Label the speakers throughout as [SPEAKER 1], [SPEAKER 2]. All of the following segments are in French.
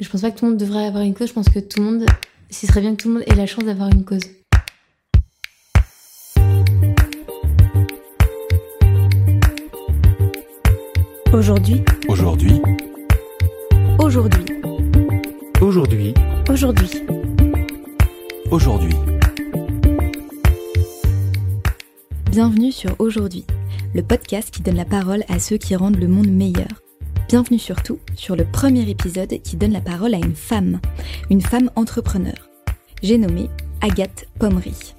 [SPEAKER 1] Je pense pas que tout le monde devrait avoir une cause. Je pense que tout le monde, ce serait bien que tout le monde ait la chance d'avoir une cause.
[SPEAKER 2] Aujourd'hui.
[SPEAKER 3] Aujourd'hui.
[SPEAKER 2] Aujourd'hui.
[SPEAKER 3] Aujourd'hui.
[SPEAKER 2] Aujourd'hui.
[SPEAKER 3] Aujourd'hui.
[SPEAKER 2] Bienvenue sur Aujourd'hui, le podcast qui donne la parole à ceux qui rendent le monde meilleur. Bienvenue surtout sur le premier épisode qui donne la parole à une femme, une femme entrepreneur. J'ai nommé Agathe Pommery.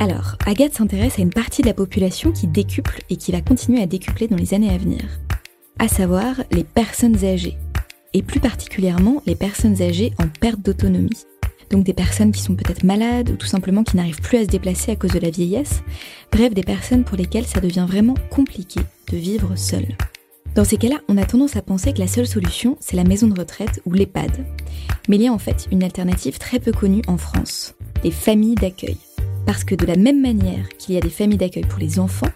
[SPEAKER 2] Alors, Agathe s'intéresse à une partie de la population qui décuple et qui va continuer à décupler dans les années à venir, à savoir les personnes âgées, et plus particulièrement les personnes âgées en perte d'autonomie. Donc des personnes qui sont peut-être malades ou tout simplement qui n'arrivent plus à se déplacer à cause de la vieillesse, bref des personnes pour lesquelles ça devient vraiment compliqué de vivre seule. Dans ces cas-là, on a tendance à penser que la seule solution, c'est la maison de retraite ou l'EHPAD. Mais il y a en fait une alternative très peu connue en France, les familles d'accueil. Parce que de la même manière qu'il y a des familles d'accueil pour les enfants,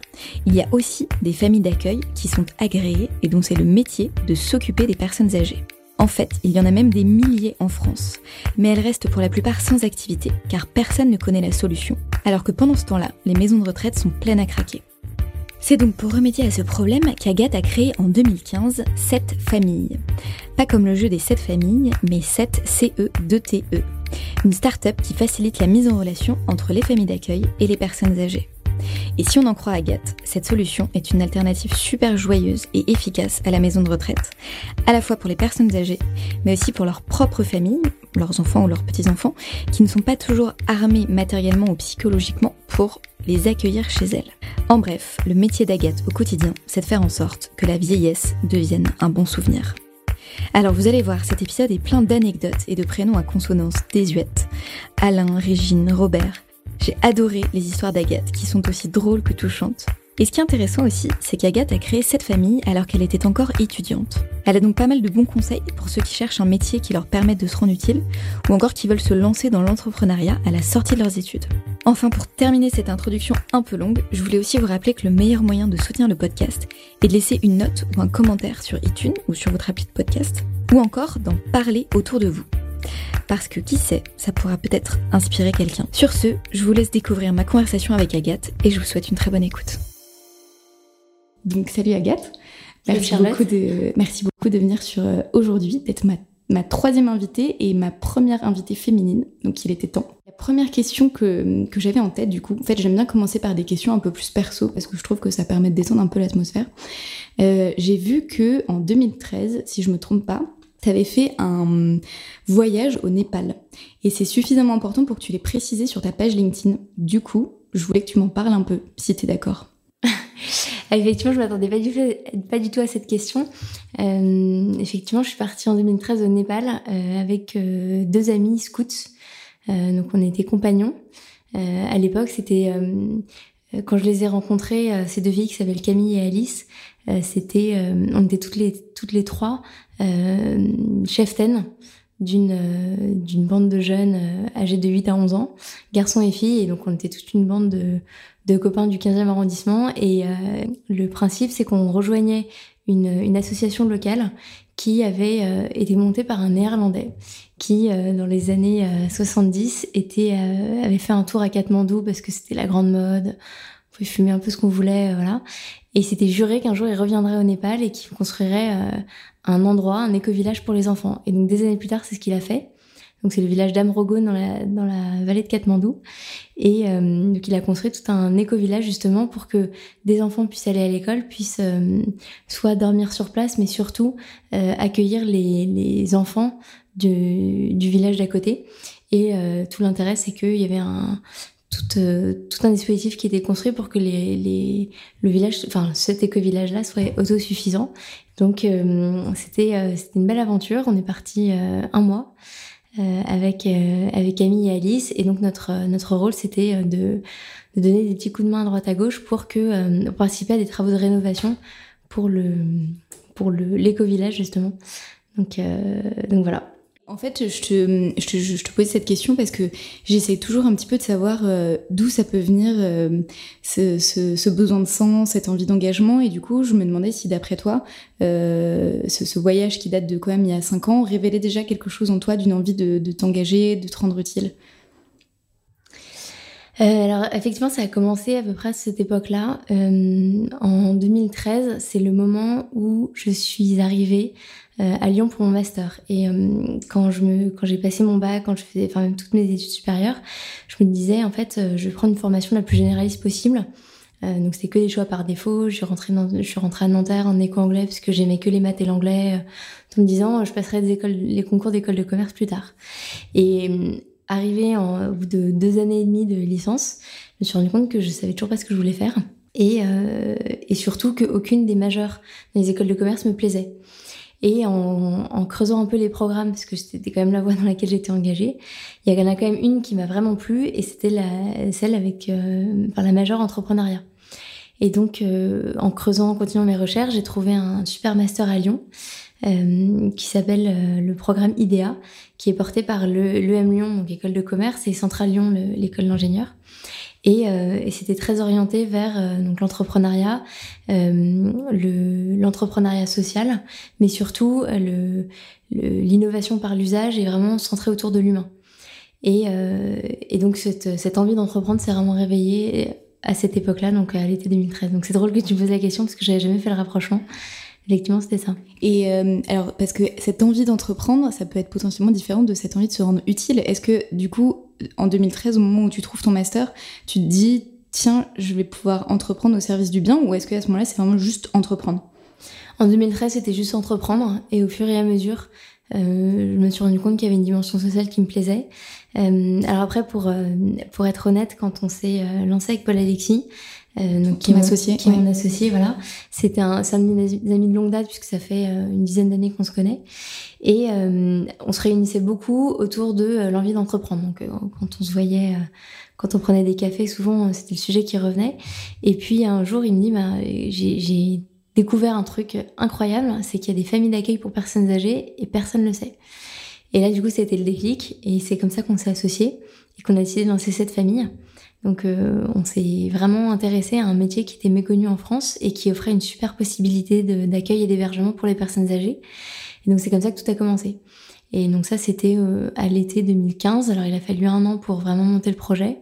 [SPEAKER 2] il y a aussi des familles d'accueil qui sont agréées et dont c'est le métier de s'occuper des personnes âgées. En fait, il y en a même des milliers en France, mais elles restent pour la plupart sans activité, car personne ne connaît la solution, alors que pendant ce temps-là, les maisons de retraite sont pleines à craquer. C'est donc pour remédier à ce problème qu'Agathe a créé en 2015 7 familles. Pas comme le jeu des 7 familles, mais 7 CE2TE. E. Une start-up qui facilite la mise en relation entre les familles d'accueil et les personnes âgées. Et si on en croit Agathe, cette solution est une alternative super joyeuse et efficace à la maison de retraite, à la fois pour les personnes âgées, mais aussi pour leur propre famille, leurs enfants ou leurs petits-enfants, qui ne sont pas toujours armés matériellement ou psychologiquement pour les accueillir chez elles. En bref, le métier d'Agathe au quotidien, c'est de faire en sorte que la vieillesse devienne un bon souvenir. Alors vous allez voir, cet épisode est plein d'anecdotes et de prénoms à consonance désuète. Alain, Régine, Robert. J'ai adoré les histoires d'Agathe, qui sont aussi drôles que touchantes. Et ce qui est intéressant aussi, c'est qu'Agathe a créé cette famille alors qu'elle était encore étudiante. Elle a donc pas mal de bons conseils pour ceux qui cherchent un métier qui leur permette de se rendre utile, ou encore qui veulent se lancer dans l'entrepreneuriat à la sortie de leurs études. Enfin, pour terminer cette introduction un peu longue, je voulais aussi vous rappeler que le meilleur moyen de soutenir le podcast est de laisser une note ou un commentaire sur iTunes ou sur votre appli de podcast, ou encore d'en parler autour de vous parce que qui sait, ça pourra peut-être inspirer quelqu'un. Sur ce, je vous laisse découvrir ma conversation avec Agathe et je vous souhaite une très bonne écoute. Donc salut Agathe. Merci beaucoup, de, merci beaucoup de venir sur euh, aujourd'hui, d'être ma, ma troisième invitée et ma première invitée féminine. Donc il était temps. La première question que, que j'avais en tête, du coup, en fait, j'aime bien commencer par des questions un peu plus perso parce que je trouve que ça permet de descendre un peu l'atmosphère. Euh, J'ai vu que en 2013, si je me trompe pas, tu avais fait un voyage au Népal. Et c'est suffisamment important pour que tu l'aies précisé sur ta page LinkedIn. Du coup, je voulais que tu m'en parles un peu, si tu es d'accord.
[SPEAKER 1] Effectivement, je m'attendais pas du, tout, à cette question. Euh, effectivement, je suis partie en 2013 au Népal euh, avec euh, deux amis scouts. Euh, donc, on était compagnons. Euh, à l'époque, c'était quand je les ai rencontrés, ces deux filles qui s'appellent Camille et Alice. c'était, on était toutes les trois cheftaines d'une d'une bande de jeunes âgés de 8 à 11 ans, garçons et filles, et donc on était toute une bande de de copains du 15e arrondissement. Et euh, le principe, c'est qu'on rejoignait une, une, association locale qui avait euh, été montée par un néerlandais qui, euh, dans les années 70, était, avait fait un tour à Katmandou parce que c'était la grande mode. On pouvait fumer un peu ce qu'on voulait, voilà. Et c'était juré qu'un jour il reviendrait au Népal et qu'il construirait un endroit, un éco-village pour les enfants. Et donc des années plus tard, c'est ce qu'il a fait. Donc c'est le village d'Amrogo dans la, dans la vallée de Katmandou. Et euh, donc il a construit tout un éco-village justement pour que des enfants puissent aller à l'école, puissent euh, soit dormir sur place, mais surtout euh, accueillir les, les enfants du, du village d'à côté. Et euh, tout l'intérêt, c'est qu'il y avait un tout, tout un dispositif qui était construit pour que les, les le village, enfin cet éco-village-là soit autosuffisant. Donc c'était c'était une belle aventure. On est parti un mois. Euh, avec euh, avec Camille et Alice et donc notre notre rôle c'était euh, de, de, donner des petits coups de main à droite à gauche pour que pour participer à des travaux de rénovation pour le pour le l'éco village justement donc donc voilà
[SPEAKER 2] En fait, je te, je, posais cette question parce que j'essaie toujours un petit peu de savoir euh, d'où ça peut venir euh, ce, besoin de sens, cette envie d'engagement. Et du coup, je me demandais si d'après toi, euh, ce, voyage qui date de quand même il y a cinq ans révélait déjà quelque chose en toi d'une envie de, t'engager, de te rendre utile?
[SPEAKER 1] Alors effectivement, ça a commencé à peu près à cette époque-là. En 2013, c'est le moment où je suis arrivée à Lyon pour mon master. Et euh, quand je me, quand j'ai passé mon bac, quand je faisais, enfin même toutes mes études supérieures, je me disais en fait, euh, je vais prendre une formation la plus généraliste possible. donc c'était que des choix par défaut. Je suis rentrée, dans, je suis rentrée à Nanterre en éco-anglais parce que j'aimais que les maths et l'anglais, en me disant je passerai des écoles, les concours d'école de commerce plus tard. Et arrivé en, au bout de deux années et demie de licence, je me suis rendu compte que je savais toujours pas ce que je voulais faire. Et, euh, et surtout qu'aucune des majeures les écoles de commerce me plaisait. Et en, en, creusant un peu les programmes, parce que c'était quand même la voie dans laquelle j'étais engagée, il y en a quand même une qui m'a vraiment plu, et c'était celle avec euh, la majeure entrepreneuriat. Et donc, euh, en creusant, en continuant mes recherches, j'ai trouvé un super master à Lyon euh, qui s'appelle euh, le programme IDEA, qui est porté par l'EM Lyon, donc école de commerce, et Central Lyon, l'école d'ingénieur. Et, euh, et c'était très orienté vers euh, donc l'entrepreneuriat, euh, l'entrepreneuriat social, mais surtout euh, l'innovation par l'usage est vraiment centrée autour de l'humain. Et, et, donc cette, cette envie d'entreprendre s'est vraiment réveillée à cette époque-là, donc à l'été 2013. Donc c'est drôle que tu me poses la question parce que j'avais jamais fait le rapprochement. Effectivement, c'était ça.
[SPEAKER 2] Et euh, alors, parce que cette envie d'entreprendre, ça peut être potentiellement différent de cette envie de se rendre utile. Est-ce que, du coup, en 2013, au moment où tu trouves ton master, tu te dis, tiens, je vais pouvoir entreprendre au service du bien, ou est-ce qu'à ce, ce moment-là, c'est vraiment juste entreprendre?
[SPEAKER 1] En 2013, c'était juste entreprendre, et au fur et à mesure, euh, je me suis rendu compte qu'il y avait une dimension sociale qui me plaisait. Euh, alors après, pour, euh, pour être honnête, quand on s'est lancé avec Paul Alexis,
[SPEAKER 2] donc qui, associé,
[SPEAKER 1] qui mon associé, voilà. C'était un, c'est un de mes amis de longue date puisque ça fait une dizaine d'années qu'on se connaît. Et euh, on se réunissait beaucoup autour de euh, l'envie d'entreprendre. Donc quand on se voyait, quand on prenait des cafés, souvent c'était le sujet qui revenait. Et puis un jour, il me dit, bah, j'ai, découvert un truc incroyable, c'est qu'il y a des familles d'accueil pour personnes âgées et personne ne le sait. Et là, du coup, c'était le déclic et c'est comme ça qu'on s'est associés et qu'on a décidé de lancer cette famille. Donc euh, on s'est vraiment intéressé à un métier qui était méconnu en France et qui offrait une super possibilité d'accueil et d'hébergement pour les personnes âgées. Et donc c'est comme ça que tout a commencé. Et donc ça c'était euh, à l'été 2015. Alors il a fallu un an pour vraiment monter le projet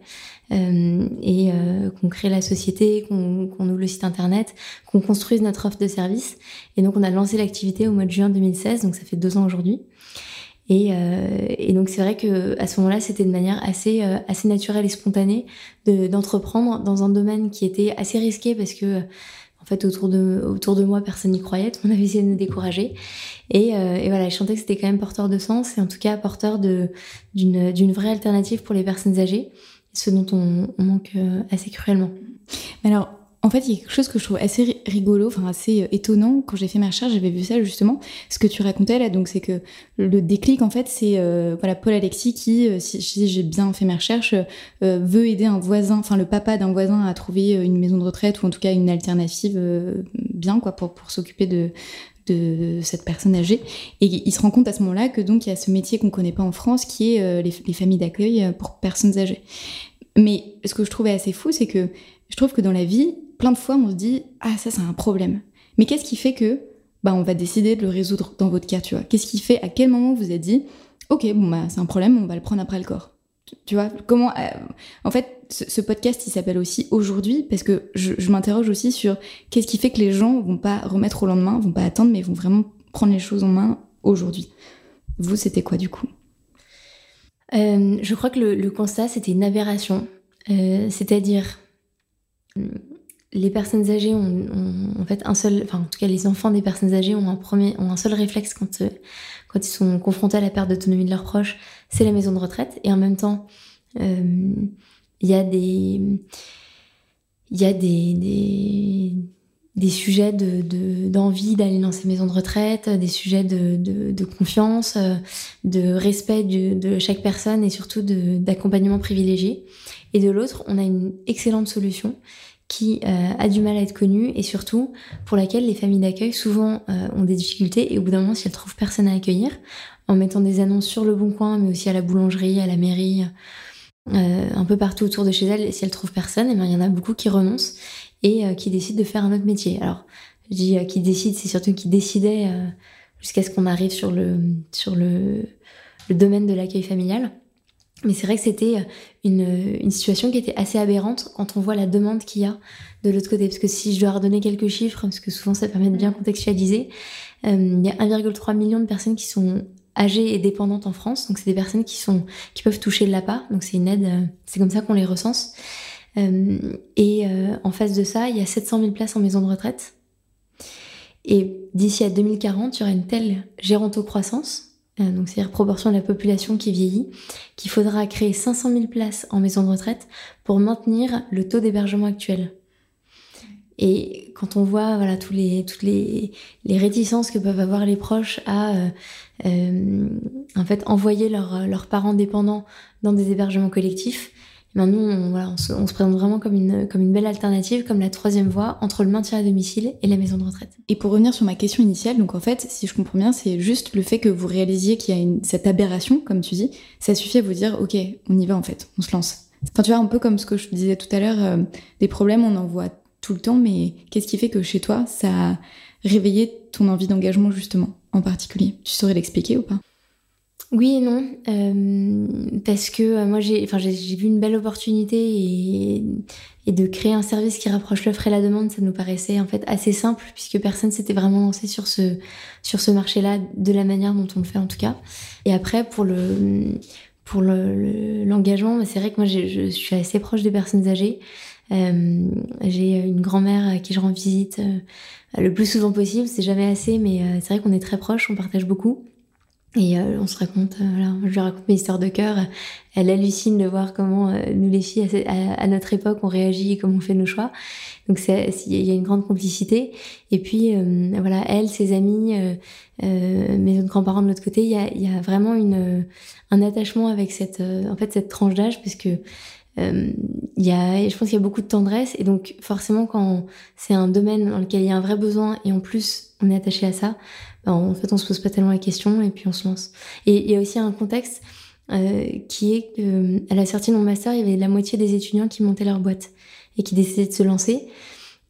[SPEAKER 1] euh, et euh, qu'on crée la société, qu'on ouvre le site internet, qu'on construise notre offre de service. Et donc on a lancé l'activité au mois de juin 2016. Donc ça fait deux ans aujourd'hui. Et, euh, et, donc c'est vrai que à ce moment-là, c'était de manière assez euh, assez naturelle et spontanée d'entreprendre dans un domaine qui était assez risqué parce que en fait autour de autour de moi personne n'y croyait, on avait essayé de me décourager. Et, euh, et voilà, je sentais que c'était quand même porteur de sens et en tout cas porteur d'une vraie alternative pour les personnes âgées, ce dont on, on manque euh, assez cruellement.
[SPEAKER 2] Alors en fait, il y a quelque chose que je trouve assez rigolo, enfin assez euh, étonnant. Quand j'ai fait ma recherche, j'avais vu ça justement. Ce que tu racontais là, donc c'est que le déclic, en fait, c'est euh, voilà Paul Alexis qui, euh, si, j'ai bien fait mes recherches, veut aider un voisin, enfin le papa d'un voisin à trouver une maison de retraite ou en tout cas une alternative bien quoi pour pour s'occuper de de cette personne âgée. Et il se rend compte à ce moment-là que donc il y a ce métier qu'on connaît pas en France qui est les, les familles d'accueil pour personnes âgées. Mais ce que je trouvais assez fou, c'est que je trouve que dans la vie, plein de fois, on se dit ah ça c'est un problème. Mais qu'est-ce qui fait que bah on va décider de le résoudre dans votre cas, tu vois? Qu'est-ce qui fait à quel moment vous avez dit ok bon bah c'est un problème, on va le prendre après le corps? Tu vois comment euh, En fait, ce, podcast il s'appelle aussi aujourd'hui parce que je, je m'interroge aussi sur qu'est-ce qui fait que les gens vont pas remettre au lendemain, vont pas attendre, mais vont vraiment prendre les choses en main aujourd'hui. Vous, c'était quoi du coup?
[SPEAKER 1] Euh, Je crois que le, le constat c'était une aberration, euh, c'est-à-dire les personnes âgées ont, en fait un seul, enfin en tout cas les enfants des personnes âgées ont un premier, ont un seul réflexe quand euh, ils sont confrontés à la perte d'autonomie de leurs proches, c'est la maison de retraite. Et en même temps, euh, il y a des il y a des, des, des sujets de d'envie d'aller dans ces maisons de retraite, des sujets de, de, confiance, de respect de chaque personne et surtout d'accompagnement privilégié. Et de l'autre, on a une excellente solution qui euh, a du mal à être connue et surtout pour laquelle les familles d'accueil souvent euh, ont des difficultés et au bout d'un moment si elles trouvent personne à accueillir en mettant des annonces sur le bon coin, mais aussi à la boulangerie, à la mairie, euh, un peu partout autour de chez elle. Et si elle trouve personne, et eh bien, il y en a beaucoup qui renoncent et qui décident de faire un autre métier. Alors, je dis qui décident, c'est surtout qui décidaient jusqu'à ce qu'on arrive sur le, sur le domaine de l'accueil familial. Mais c'est vrai que c'était une, une, situation qui était assez aberrante quand on voit la demande qu'il y a de l'autre côté. Parce que si je dois redonner quelques chiffres, parce que souvent ça permet de bien contextualiser, euh, il y a 1,3 million de personnes qui sont âgées et dépendantes en France. Donc c'est des personnes qui sont qui peuvent toucher le l'APA. Donc c'est une aide, euh, c'est comme ça qu'on les recense. Euh, et euh, en face de ça, il y a 700 000 places en maison de retraite. Et d'ici à 2040, il y aura une telle gérontocroissance euh, donc c'est-à-dire proportion de la population qui vieillit, qu'il faudra créer 500 000 places en maison de retraite pour maintenir le taux d'hébergement actuel. Et quand on voit toutes les, les réticences que peuvent avoir les proches à euh, euh, en fait envoyer leurs parents dépendants dans des hébergements collectifs, ben nous, on, voilà, on, se, présente vraiment comme une, comme une belle alternative, comme la troisième voie entre le maintien à domicile et la maison de retraite.
[SPEAKER 2] Et pour revenir sur ma question initiale, donc en fait, si je comprends bien, c'est juste le fait que vous réalisiez qu'il y a cette aberration, comme tu dis, ça suffit à vous dire, ok, on y va en fait, on se lance. Enfin, tu vois, un peu comme ce que je disais tout à l'heure, euh, des problèmes, on en voit tout le temps, mais qu'est-ce qui fait que chez toi, ça a réveillé ton envie d'engagement justement, en particulier? Tu saurais l'expliquer ou pas?
[SPEAKER 1] Oui et non, euh, parce que euh, moi j'ai, enfin j'ai, vu une belle opportunité et, et, de créer un service qui rapproche l'offre et la demande, ça nous paraissait en fait assez simple puisque personne s'était vraiment lancé sur ce sur ce marché-là de la manière dont on le fait en tout cas. Et après pour le pour le, l'engagement, bah, c'est vrai que moi je suis assez proche des personnes âgées. Euh, j'ai une grand-mère à qui je rends visite le plus souvent possible, c'est jamais assez, mais c'est vrai qu'on est très proches, on partage beaucoup. Et euh, on se raconte, euh, voilà, je lui raconte mes histoires de cœur. Elle hallucine de voir comment euh, nous les filles à, notre époque on réagit et comment on fait nos choix. Donc il y a une grande complicité. Et puis voilà, elle, ses amis, mes autres grands-parents de l'autre côté, il y a, y a, vraiment une un attachement avec cette en fait cette tranche d'âge parce que il y a, je pense qu'il y a beaucoup de tendresse et donc forcément quand c'est un domaine dans lequel il y a un vrai besoin et en plus on est attaché à ça, ben, en fait, on se pose pas tellement la question et puis on se lance. Et il y a aussi un contexte euh, qui est que, euh, à la sortie de mon master, il y avait la moitié des étudiants qui montaient leur boîte et qui décidaient de se lancer,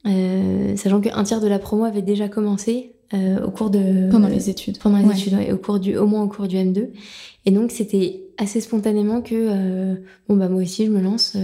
[SPEAKER 1] euh, sachant qu'un tiers de la promo avait déjà commencé euh, au cours de
[SPEAKER 2] pendant les études,
[SPEAKER 1] pendant les études, ouais, au cours du, au moins au cours du M2. Et donc c'était assez spontanément que euh, bon bah moi aussi je me lance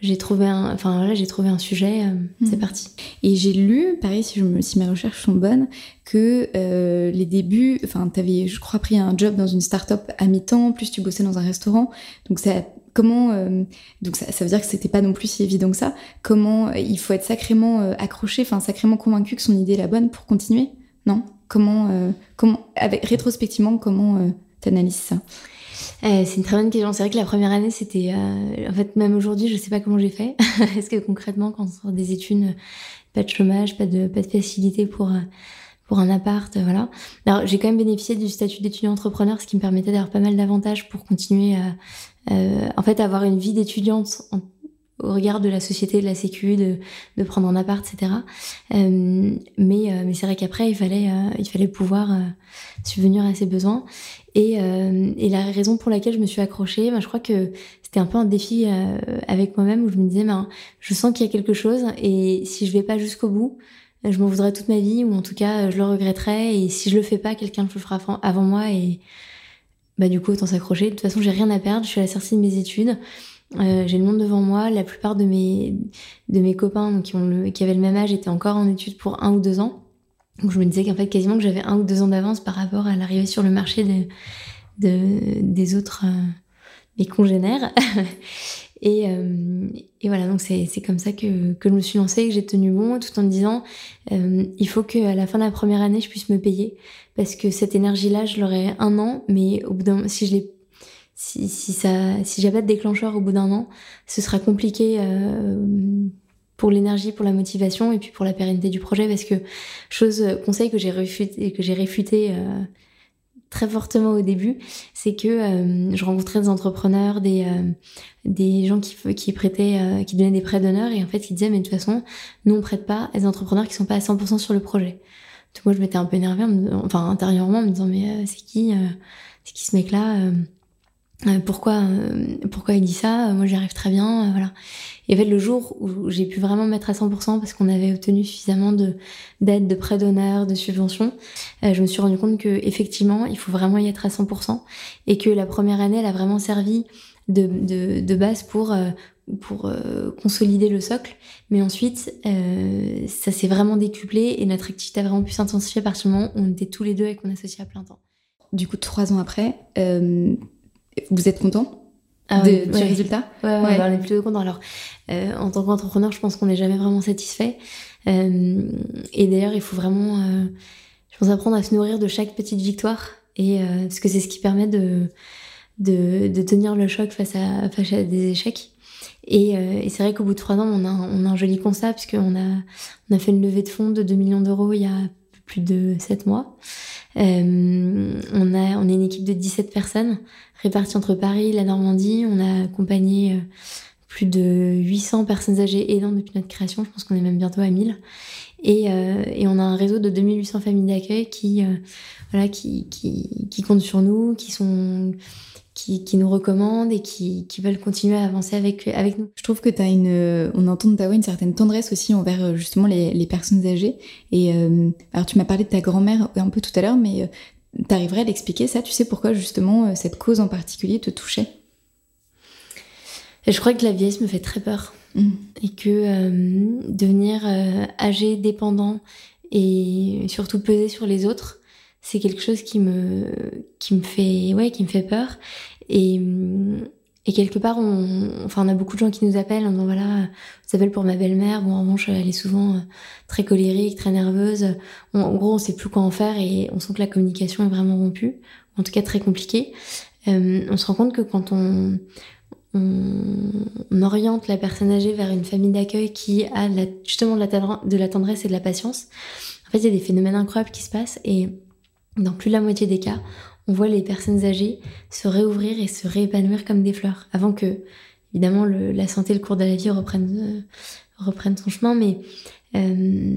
[SPEAKER 1] j'ai trouvé un, enfin voilà, j'ai trouvé un sujet, euh, c'est parti.
[SPEAKER 2] Et j'ai lu, pareil si, je me, si mes recherches sont bonnes, que euh, les débuts, enfin t'avais, je crois, pris un job dans une start-up à mi-temps, plus tu bossais dans un restaurant, donc ça, comment, euh, donc ça, ça, veut dire que c'était pas non plus si évident que ça. Comment il faut être sacrément euh, accroché, enfin sacrément convaincu que son idée est la bonne pour continuer, non? Comment, euh, comment, avec rétrospectivement, comment t'analyses ça?
[SPEAKER 1] Euh, c'est une très bonne question. C'est vrai que la première année, c'était. Euh, en fait, même aujourd'hui, je sais pas comment j'ai fait. Est-ce que concrètement, quand on sort des études, pas de chômage, pas de, pas de facilité pour, euh, pour un appart, voilà. Alors, j'ai quand même bénéficié du statut d'étudiant entrepreneur, ce qui me permettait d'avoir pas mal d'avantages pour continuer à. En fait, avoir une vie d'étudiante au regard de la société, de la sécu, de, prendre un appart, etc. Euh, mais mais c'est vrai qu'après il fallait pouvoir subvenir à ses besoins. Et, euh, et, la raison pour laquelle je me suis accrochée, ben, je crois que c'était un peu un défi euh, avec moi-même où je me disais, ben, je sens qu'il y a quelque chose et si je vais pas jusqu'au bout, je m'en voudrais toute ma vie ou en tout cas je le regretterais et si je le fais pas, quelqu'un le fera avant moi et bah du coup autant s'accrocher. De toute façon, j'ai rien à perdre. Je suis à la sortie de mes études. Euh, j'ai le monde devant moi. La plupart de mes de mes copains qui ont qui avaient le même âge étaient encore en études pour un ou deux ans. Donc je me disais qu'en fait quasiment que j'avais un ou deux ans d'avance par rapport à l'arrivée sur le marché de des autres euh, mes congénères. et, euh, et, voilà, donc c'est comme ça que, que je me suis lancée, que j'ai tenu bon, tout en me disant euh, il faut qu'à la fin de la première année, je puisse me payer. Parce que cette énergie-là, je l'aurai un an, mais au bout d'un si je l'ai si, si ça si j'ai pas de déclencheur au bout d'un an, ce sera compliqué euh, pour l'énergie, pour la motivation et puis pour la pérennité du projet parce que chose euh, conseil que j'ai réfuté que j'ai réfuté euh, très fortement au début, c'est que euh, je rencontrais des entrepreneurs, des des gens qui qui prêtaient qui donnaient des prêts d'honneur et en fait ils disaient mais de toute façon, nous on prête pas à des entrepreneurs qui sont pas à 100% sur le projet. Donc moi, je m'étais un peu énervée, enfin intérieurement, en me disant mais c'est qui, c'est qui ce mec-là pourquoi pourquoi il dit ça? Moi j'y arrive très bien voilà et en fait le jour où j'ai pu vraiment mettre à 100% parce qu'on avait obtenu suffisamment de d'aide de prêts d'honneur de subventions je me suis rendu compte que effectivement il faut vraiment y être à 100% et que la première année elle a vraiment servi de, de, de base pour pour euh, consolider le socle. Mais ensuite, euh, ça s'est vraiment décuplé et notre activité a vraiment pu s'intensifier à partir du moment où on était tous les deux et qu'on associait à plein temps.
[SPEAKER 2] Du coup, trois ans après, euh, vous êtes content ah du résultat?
[SPEAKER 1] Ouais, ouais, on est plutôt content. Alors, en tant qu'entrepreneur, je pense qu'on n'est jamais vraiment satisfait. et d'ailleurs, il faut vraiment, je pense, apprendre à se nourrir de chaque petite victoire. Et parce que c'est ce qui permet de, de, de tenir le choc face à, face à des échecs. Et, euh, et c'est vrai qu'au bout de trois ans, on a, on a un joli constat, puisqu'on a, on a fait une levée de fonds de 2 millions d'euros il y a de 7 mois. Euh, on, a, est une équipe de 17 personnes réparties entre Paris et la Normandie. On a accompagné euh, plus de 800 personnes âgées aidant depuis notre création. Je pense qu'on est même bientôt à 1000. Et, euh, et on a un réseau de 2800 familles d'accueil qui, voilà, qui, qui, qui comptent sur nous, qui sont qui, qui, nous recommandent et qui, qui, veulent continuer à avancer avec, avec nous.
[SPEAKER 2] Je trouve que tu as une, on entend de ta voix une certaine tendresse aussi envers euh, justement les, les personnes âgées. Et euh, alors tu m'as parlé de ta grand-mère un peu tout à l'heure, mais euh, tu arriverais à l'expliquer ça? Tu sais pourquoi justement euh, cette cause en particulier te touchait?
[SPEAKER 1] Je crois que la vieillesse me fait très peur mmh. et que devenir âgé, dépendant et surtout peser sur les autres, c'est quelque chose qui me qui me fait ouais qui me fait peur. Et et quelque part on enfin on a beaucoup de gens qui nous appellent en disant voilà ça appelle pour ma belle-mère. Bon en revanche elle est souvent euh, très colérique très nerveuse. En gros on sait plus quoi en faire et on sent que la communication est vraiment rompue en tout cas très compliquée. Euh, on se rend compte que quand on on, oriente la personne âgée vers une famille d'accueil qui a justement de la, de la tendresse et de la patience en fait il y a des phénomènes incroyables qui se passent et dans plus de la moitié des cas, on voit les personnes âgées se réouvrir et se réépanouir comme des fleurs, avant que, évidemment, la santé, le cours de la vie reprenne, euh, son chemin. Mais euh,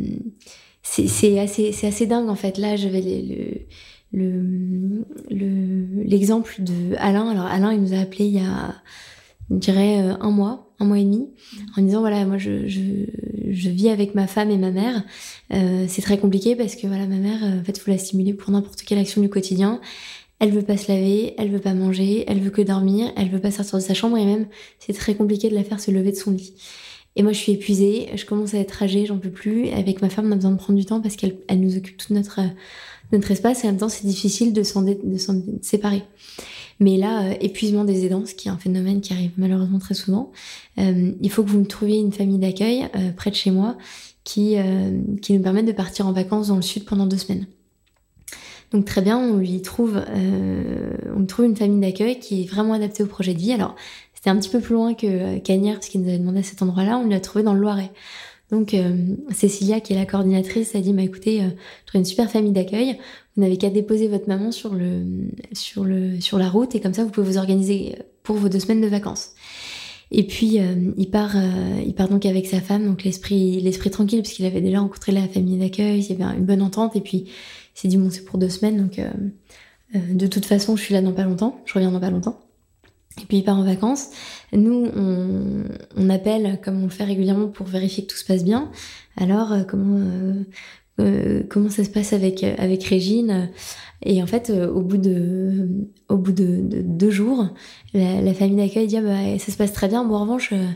[SPEAKER 1] c'est assez, assez dingue, en fait. Là, j'avais le, l'exemple le, de Alain. Alors, Alain, il nous a appelé il y a, je dirais, euh, un mois un mois et demi en disant voilà moi je, je, je vis avec ma femme et ma mère. Euh, c'est très compliqué parce que voilà ma mère euh, en fait faut la stimuler pour n'importe quelle action du quotidien. Elle veut pas se laver elle veut pas manger elle veut que dormir elle veut pas sortir de sa chambre et même c'est très compliqué de la faire se lever de son lit. Et moi je suis épuisée je commence à être âgée j'en peux plus. Avec ma femme on a besoin de prendre du temps parce qu'elle elle nous occupe tout notre notre espace et en même temps c'est difficile de s'en de s'en séparer mais là, euh, épuisement des aidants, ce qui est un phénomène qui arrive malheureusement très souvent, euh, il faut que vous me trouviez une famille d'accueil euh, près de chez moi qui, nous permette de partir en vacances dans le sud pendant deux semaines. Donc très bien, on lui trouve, trouve une famille d'accueil qui est vraiment adaptée au projet de vie. Alors c'était un petit peu plus loin que Cagnères parce qu'il nous avait demandé à cet endroit-là. On l'a trouvé dans le Loiret. Donc Cécilia, qui est la coordinatrice, a dit bah écoutez, euh, je une super famille d'accueil. Vous n'avez qu'à déposer votre maman sur le sur le sur la route et comme ça vous pouvez vous organiser pour vos deux semaines de vacances. Et puis euh, il part euh, il part donc avec sa femme donc l'esprit tranquille parce qu'il avait déjà rencontré la famille d'accueil, il y avait une bonne entente et puis il s'est dit bon c'est pour deux semaines donc euh, de toute façon je suis là dans pas longtemps, je reviens dans pas longtemps. Et puis il part en vacances. Nous, on, on, appelle comme on le fait régulièrement pour vérifier que tout se passe bien. Alors, comment euh, comment ça se passe avec avec Régine? Et en fait euh, au bout de au bout de, deux jours la, famille d'accueil dit ah bah, ça se passe très bien. Bon en revanche euh,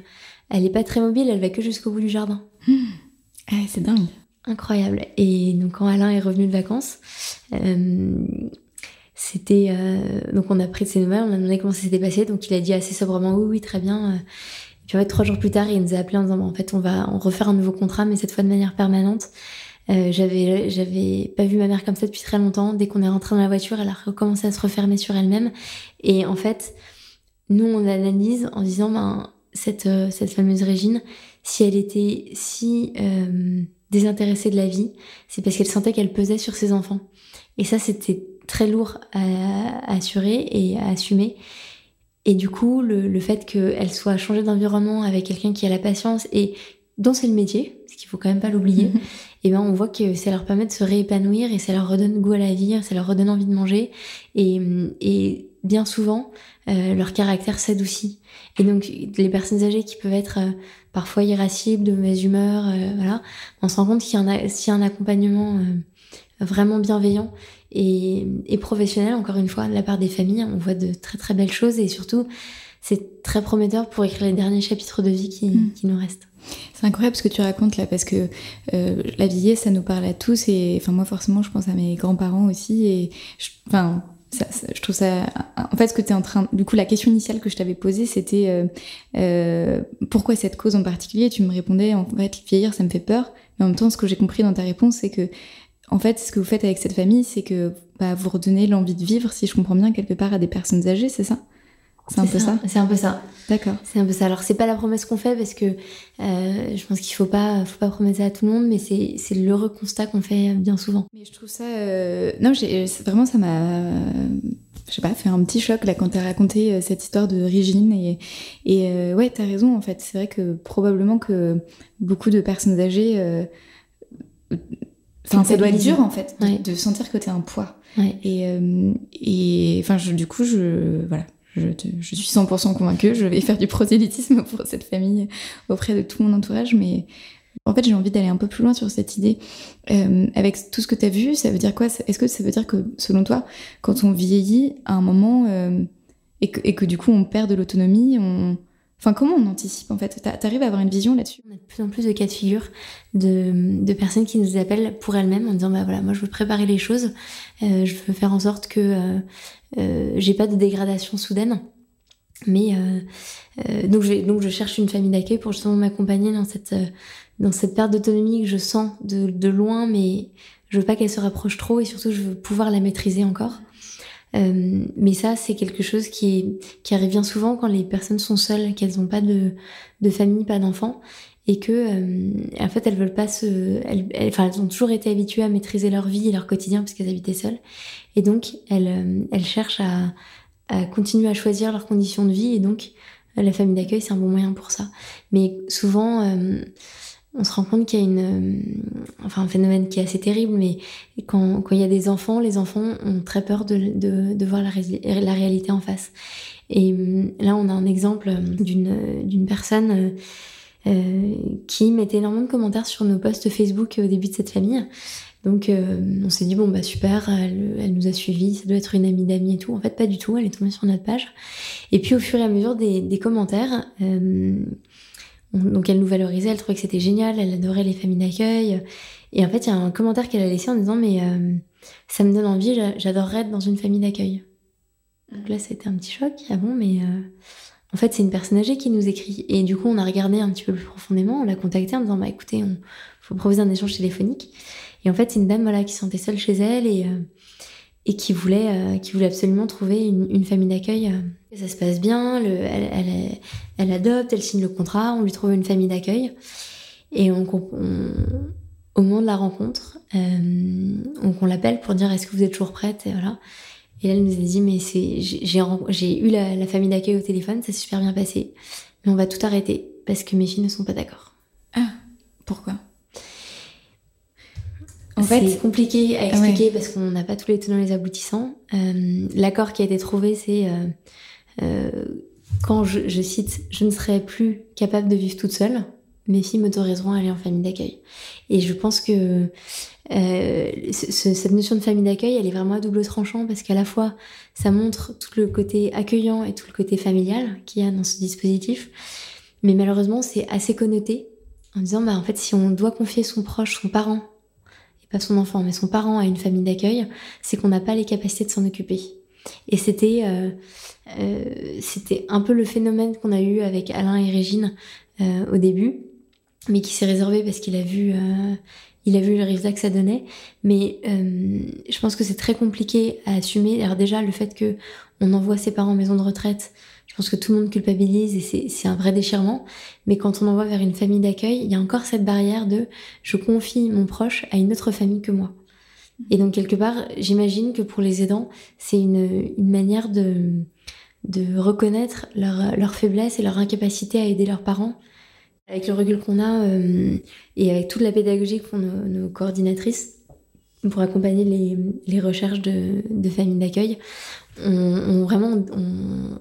[SPEAKER 1] elle est pas très mobile elle va que jusqu'au bout du jardin.
[SPEAKER 2] Mmh. c'est dingue.
[SPEAKER 1] Incroyable. Et donc quand Alain est revenu de vacances c'était donc on a pris de ses nouvelles on a demandé comment ça s'était passé. Donc il a dit assez sobrement oui oui très bien. Et puis en fait trois jours plus tard il nous a appelé en disant en fait on va on refaire un nouveau contrat mais cette fois de manière permanente euh, j'avais j'avais pas vu ma mère comme ça depuis très longtemps. Dès qu'on est rentré dans la voiture, elle a recommencé à se refermer sur elle-même. Et en fait, nous on analyse en disant ben cette euh, cette fameuse Régine, si elle était si euh, désintéressée de la vie, c'est parce qu'elle sentait qu'elle pesait sur ses enfants. Et ça c'était très lourd à, assurer et à assumer. Et du coup, le, le fait qu'elle soit changée d'environnement avec quelqu'un qui a la patience et dont c'est le métier, parce qu'il faut quand même pas l'oublier, et ben on voit que ça leur permet de se réépanouir et ça leur redonne goût à la vie, ça leur redonne envie de manger et, et bien souvent euh, leur caractère s'adoucit. Et donc les personnes âgées qui peuvent être euh, parfois irascibles, de mauvaise humeur, euh, voilà, on se rend compte qu'il y, a, s'il y a un accompagnement vraiment bienveillant et, et, professionnel, encore une fois, de la part des familles, on voit de très très belles choses et surtout c'est très prometteur pour écrire les derniers chapitres de vie qui, mm. qui nous restent.
[SPEAKER 2] C'est incroyable ce que tu racontes là parce que euh, la vieillesse ça nous parle à tous et enfin moi forcément je pense à mes grands-parents aussi et enfin ça, je trouve ça en fait ce que tu es en train du coup la question initiale que je t'avais posée c'était euh, euh, pourquoi cette cause en particulier? Tu me répondais en fait vieillir ça me fait peur. Mais en même temps ce que j'ai compris dans ta réponse c'est que en fait ce que vous faites avec cette famille c'est que bah, vous redonnez l'envie de vivre si je comprends bien quelque part à des personnes âgées c'est ça? C'est un peu ça.
[SPEAKER 1] C'est un peu ça.
[SPEAKER 2] D'accord.
[SPEAKER 1] C'est un peu ça. Alors c'est pas la promesse qu'on fait parce que euh, je pense qu'il faut pas, faut pas promettre ça à tout le monde, mais c'est c'est l'heureux constat qu'on fait bien souvent.
[SPEAKER 2] Mais je trouve ça, euh... non, j'ai vraiment ça m'a, je sais pas, fait un petit choc là quand t'as raconté euh, cette histoire de Régine et et euh, ouais, t'as raison en fait. C'est vrai que probablement que beaucoup de personnes âgées euh, Enfin, ça doit être dur en fait de, sentir que t'es un poids.
[SPEAKER 1] Ouais.
[SPEAKER 2] Et, euh, et enfin, du coup, je voilà, je, suis 100% convaincue, je vais faire du prosélytisme pour cette famille auprès de tout mon entourage, mais en fait j'ai envie d'aller un peu plus loin sur cette idée. Euh, avec tout ce que tu as vu, ça veut dire quoi? Est-ce que ça veut dire que selon toi, quand on vieillit à un moment euh, et, que, et, que, du coup on perd de l'autonomie, on... Enfin, comment on anticipe en fait? T'arrives à avoir une vision là-dessus?
[SPEAKER 1] On a de plus en plus de cas de figure de, de personnes qui nous appellent pour elles-mêmes en disant bah voilà, moi je veux préparer les choses, euh, je veux faire en sorte que euh, euh, j'ai pas de dégradation soudaine. Mais euh, euh, donc, je, donc je cherche une famille d'accueil pour justement m'accompagner dans cette dans cette perte d'autonomie que je sens de, de loin, mais je veux pas qu'elle se rapproche trop et surtout je veux pouvoir la maîtriser encore. Euh, mais ça, c'est quelque chose qui, qui arrive bien souvent quand les personnes sont seules, qu'elles n'ont pas de, de famille, pas d'enfants, et que euh, en fait elles veulent pas se, elles, enfin elles ont toujours été habituées à maîtriser leur vie et leur quotidien parce qu'elles habitaient seules, et donc elles, euh, elles cherchent à, à continuer à choisir leurs conditions de vie, et donc la famille d'accueil c'est un bon moyen pour ça. Mais souvent euh, on se rend compte qu'il y a euh, un phénomène qui est assez terrible, mais quand, il y a des enfants, les enfants ont très peur de, voir la, réalité en face. Et là, on a un exemple d'une d'une personne euh, qui mettait énormément de commentaires sur nos posts Facebook au début de cette famille. Donc euh, on s'est dit bon bah super, elle, nous a suivis, ça doit être une amie d'amis et tout. En fait pas du tout, elle est tombée sur notre page. Et puis au fur et à mesure des, commentaires, euh, donc elle nous valorisait, elle trouvait que c'était génial, elle adorait les familles d'accueil. Et en fait il y a un commentaire qu'elle a laissé en disant mais euh, ça me donne envie, j'adorerais être dans une famille d'accueil. Donc là c'était un petit choc, ah bon mais euh, en fait, c'est une personne âgée qui nous écrit. Et du coup, on a regardé un petit peu plus profondément, on l'a contacté en disant, bah écoutez, on faut proposer un échange téléphonique. Et en fait, c'est une dame voilà qui se sentait seule chez elle et euh, et qui voulait euh, qui voulait absolument trouver une, une famille d'accueil. Ça se passe bien, le, elle, elle, elle, adopte, elle signe le contrat, on lui trouve une famille d'accueil. Et on, on, au moment de la rencontre, euh, on, on l'appelle pour dire est-ce que vous êtes toujours prête? Et voilà. Et elle nous a dit, mais c'est, j'ai eu la, la famille d'accueil au téléphone, ça s'est super bien passé, mais on va tout arrêter parce que mes filles ne sont pas d'accord.
[SPEAKER 2] Ah, pourquoi?
[SPEAKER 1] En fait, c'est compliqué à expliquer parce qu'on n'a pas tous les tenants les aboutissants. Euh, L'accord qui a été trouvé, c'est euh, quand je, je, cite, je ne serai plus capable de vivre toute seule, mes filles m'autoriseront à aller en famille d'accueil. Et je pense que euh, ce, cette notion de famille d'accueil, elle est vraiment à double tranchant parce qu'à la fois, ça montre tout le côté accueillant et tout le côté familial qu'il y a dans ce dispositif. Mais malheureusement, c'est assez connoté en disant, bah, en fait, si on doit confier son proche, son parent, et pas son enfant, mais son parent à une famille d'accueil, c'est qu'on n'a pas les capacités de s'en occuper. Et c'était, euh, euh, c'était un peu le phénomène qu'on a eu avec Alain et Régine euh, au début, mais qui s'est réservé parce qu'il a vu, il a vu le résultat que ça donnait. Mais je pense que c'est très compliqué à assumer. Alors déjà, le fait que on envoie ses parents en maison de retraite, je pense que tout le monde culpabilise et c'est un vrai déchirement. Mais quand on envoie vers une famille d'accueil, il y a encore cette barrière de je confie mon proche à une autre famille que moi. Et donc quelque part, j'imagine que pour les aidants, c'est une, une manière de, de reconnaître leur, leur faiblesse et leur incapacité à aider leurs parents Avec le recul qu'on a euh, et avec toute la pédagogie que font nos, coordinatrices pour accompagner les, recherches de, familles d'accueil, on, vraiment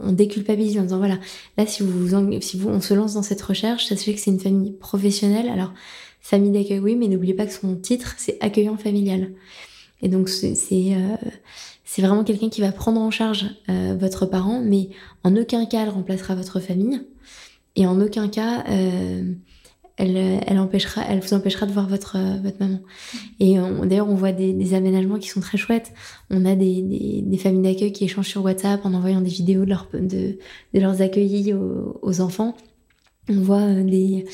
[SPEAKER 1] on, déculpabilise en disant voilà là si vous si vous on se lance dans cette recherche, fait que c'est une famille professionnelle. Alors famille d'accueil oui, mais n'oubliez pas que son titre c'est accueillant familial. Et donc c'est euh, vraiment quelqu'un qui va prendre en charge euh, votre parent, mais en aucun cas elle remplacera votre famille. Et en aucun cas, euh, elle, elle, empêchera, elle vous empêchera de voir votre, euh, votre maman. Et d'ailleurs, on voit des, aménagements qui sont très chouettes. On a des, des, familles d'accueil qui échangent sur WhatsApp en envoyant des vidéos de, leur, de, de leurs accueillis aux enfants. On voit euh, des.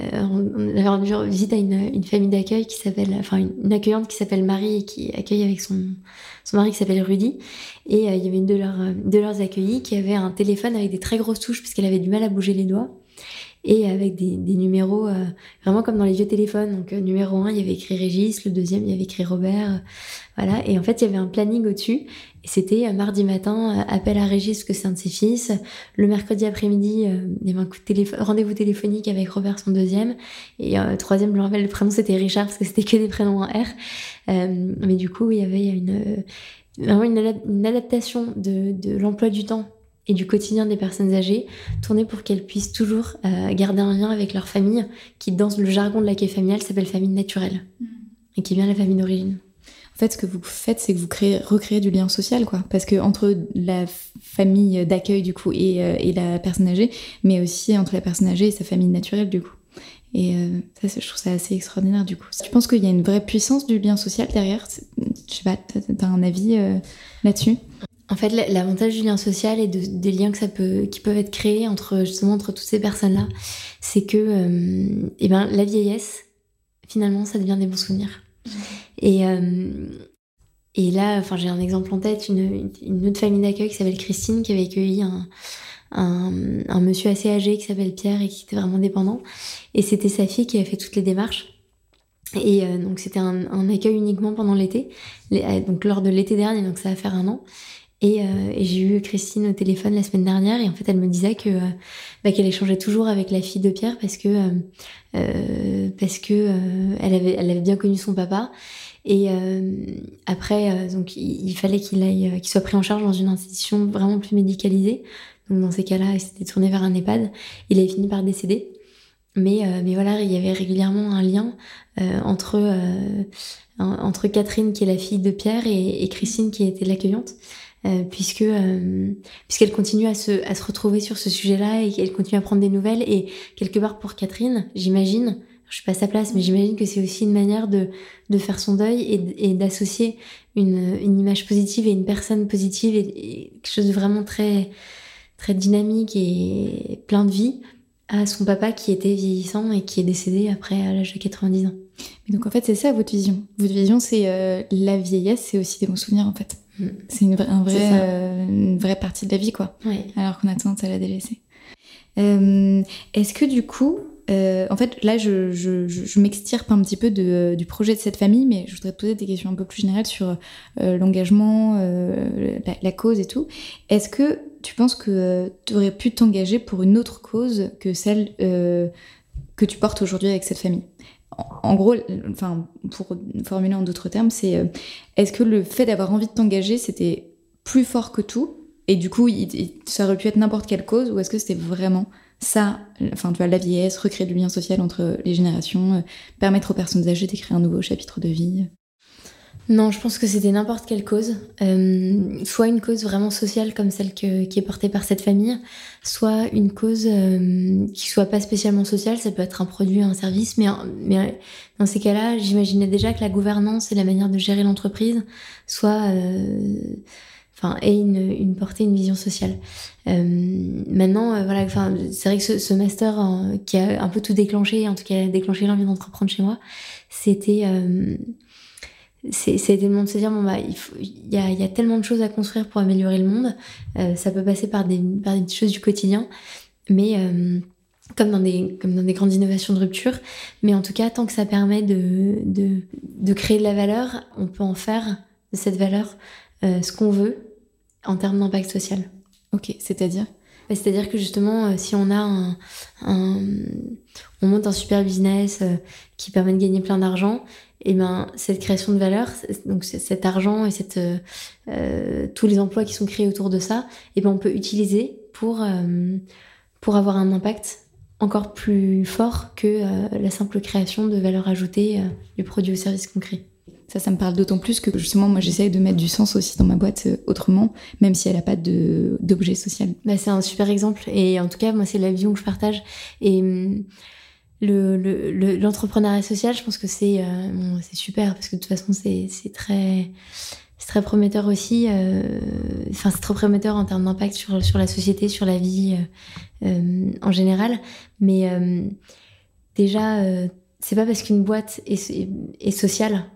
[SPEAKER 1] Euh, on avait rendu visite à une, famille d'accueil qui s'appelle, enfin une, accueillante qui s'appelle Marie et qui accueille avec son son mari qui s'appelle Rudy. Et euh, il y avait une de leurs de leurs accueillis qui avait un téléphone avec des très grosses touches puisqu'elle avait du mal à bouger les doigts et avec des, des numéros euh, vraiment comme dans les vieux téléphones. Donc euh, numéro 1, il y avait écrit Régis, le deuxième, il y avait écrit Robert. Euh, voilà, et en fait, il y avait un planning au-dessus. Et c'était mardi matin, appel à Régis, que c'est un de ses fils. Le mercredi après-midi, il y avait un coup de téléphone, rendez-vous téléphonique avec Robert, son deuxième. Et troisième, je me rappelle, le prénom c'était Richard, parce que c'était que des prénoms en R. mais du coup, il y avait une, vraiment une, adaptation de, de l'emploi du temps et du quotidien des personnes âgées, tourner pour qu'elles puissent toujours euh, garder un lien avec leur famille, qui dans le jargon de l'accueil familial s'appelle famille naturelle, mm. et qui vient de la famille d'origine.
[SPEAKER 2] En fait, ce que vous faites, c'est que vous créez, recréez du lien social, quoi. Parce que entre la famille d'accueil, du coup, et, euh, et, la personne âgée, mais aussi entre la personne âgée et sa famille naturelle, du coup. Et euh, ça, je trouve ça assez extraordinaire, du coup. Tu penses qu'il y a une vraie puissance du lien social derrière Je sais pas, t'as un avis là-dessus?
[SPEAKER 1] En fait, l'avantage du lien social et des liens que ça peut, qui peuvent être créés entre justement entre toutes ces personnes-là, c'est que, euh, eh ben, la vieillesse, finalement, ça devient des bons souvenirs. Mmh. Et euh, et là, enfin, j'ai un exemple en tête, une, une autre famille d'accueil qui s'appelle Christine, qui avait accueilli un, un, un monsieur assez âgé qui s'appelle Pierre et qui était vraiment dépendant. Et c'était sa fille qui avait fait toutes les démarches. Et euh, donc c'était un, un, accueil uniquement pendant l'été, donc lors de l'été dernier, donc ça va faire un an. Et, euh, j'ai eu Christine au téléphone la semaine dernière et en fait elle me disait que euh, bah, qu'elle échangeait toujours avec la fille de Pierre parce que euh, euh parce que euh, elle avait elle avait bien connu son papa. Et après donc il, fallait qu'il aille qu'il soit pris en charge dans une institution vraiment plus médicalisée. Donc dans ces cas-là il s'était tourné vers un EHPAD. Il avait fini par décéder. Mais mais voilà il y avait régulièrement un lien entre entre Catherine qui est la fille de Pierre et Christine qui était l'accueillante euh, puisque euh, puisqu'elle continue à se à se retrouver sur ce sujet-là et qu'elle continue à prendre des nouvelles et quelque part pour Catherine, j'imagine, je suis pas à sa place, mais j'imagine que c'est aussi une manière de de faire son deuil et, d'associer une une image positive et une personne positive et, quelque chose de vraiment très très dynamique et plein de vie à son papa qui était vieillissant et qui est décédé après à l'âge de 90 ans.
[SPEAKER 2] Donc en fait c'est ça votre vision. Votre vision c'est euh, la vieillesse, c'est aussi des bons souvenirs en fait. Mm. C'est une, un vrai, euh, une vraie partie de la vie, quoi. Alors qu'on a tendance à la délaisser. Euh, Est-ce que du coup, euh, en fait, là, je, je, je m'extirpe un petit peu de, du projet de cette famille, mais je voudrais te poser des questions un peu plus générales sur euh, l'engagement, euh, la, la, cause et tout. Est-ce que tu penses que tu aurais pu t'engager pour une autre cause que celle que tu portes aujourd'hui avec cette famille? En gros, enfin, pour formuler en d'autres termes, c'est euh, est-ce que le fait d'avoir envie de t'engager, c'était plus fort que tout? Et du coup, ça aurait pu être n'importe quelle cause, ou est-ce que c'était vraiment ça, enfin, tu vois, la vieillesse, recréer du lien social entre les générations, euh, permettre aux personnes âgées d'écrire un nouveau chapitre de vie?
[SPEAKER 1] Non, je pense que c'était n'importe quelle cause, euh, soit une cause vraiment sociale comme celle qui est portée par cette famille, soit une cause euh, qui soit pas spécialement sociale, ça peut être un produit, un service, mais, mais dans ces cas-là, j'imaginais déjà que la gouvernance et la manière de gérer l'entreprise soit, euh, enfin, ait une, une, portée, une vision sociale. Euh, maintenant, euh, voilà, enfin, c'est vrai que ce, ce master qui a un peu tout déclenché, en tout cas déclenché l'envie d'entreprendre chez moi, c'était c'est tellement de se dire bon bah il faut y a, y a tellement de choses à construire pour améliorer le monde. Euh, ça peut passer par des par des choses du quotidien. Mais euh, comme dans des comme dans des grandes innovations de rupture. Mais en tout cas tant que ça permet de de, de créer de la valeur on peut en faire de cette valeur euh, ce qu'on veut en termes d'impact social.
[SPEAKER 2] Ok c'est-à-dire?
[SPEAKER 1] Bah, c'est-à-dire que justement, si on a un, on monte un super business qui permet de gagner plein d'argent, et eh ben cette création de valeur, donc cet argent et cette, euh, tous les emplois qui sont créés autour de ça, et eh ben on peut utiliser pour pour avoir un impact encore plus fort que la simple création de valeur ajoutée du produit ou service qu'on crée.
[SPEAKER 2] Ça, ça me parle d'autant plus que justement, moi, j'essaye de mettre du sens aussi dans ma boîte euh, autrement, même si elle n'a pas d'objet social.
[SPEAKER 1] Bah, c'est un super exemple. Et en tout cas, moi, c'est la vision que je partage. Et hum, l'entrepreneuriat le, social, je pense que c'est euh, super parce que de toute façon, c'est très très prometteur aussi. Euh, enfin, c'est très prometteur en termes d'impact sur sur la société, sur la vie en général. Mais déjà, c'est pas parce qu'une boîte est, est sociale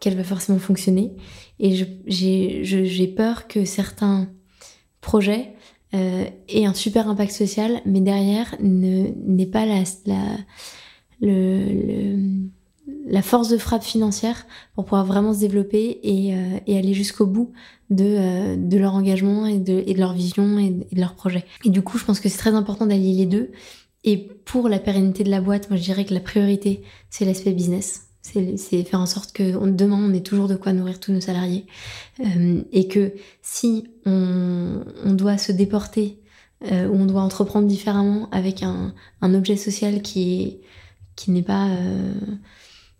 [SPEAKER 1] qu'elle va forcément fonctionner. Et j'ai peur que certains projets euh, aient un super impact social, mais derrière n'aient pas la, la, le, la force de frappe financière pour pouvoir vraiment se développer et, euh, et aller jusqu'au bout de, euh, de leur engagement et de, et de leur vision et et de leur projet. Et du coup, je pense que c'est très important d'allier les deux. Et pour la pérennité de la boîte, moi je dirais que la priorité, c'est l'aspect business c'est faire en sorte que demain on ait toujours de quoi nourrir tous nos salariés euh, et que si on, doit se déporter euh, ou on doit entreprendre différemment avec un, objet social qui qui n'est pas euh,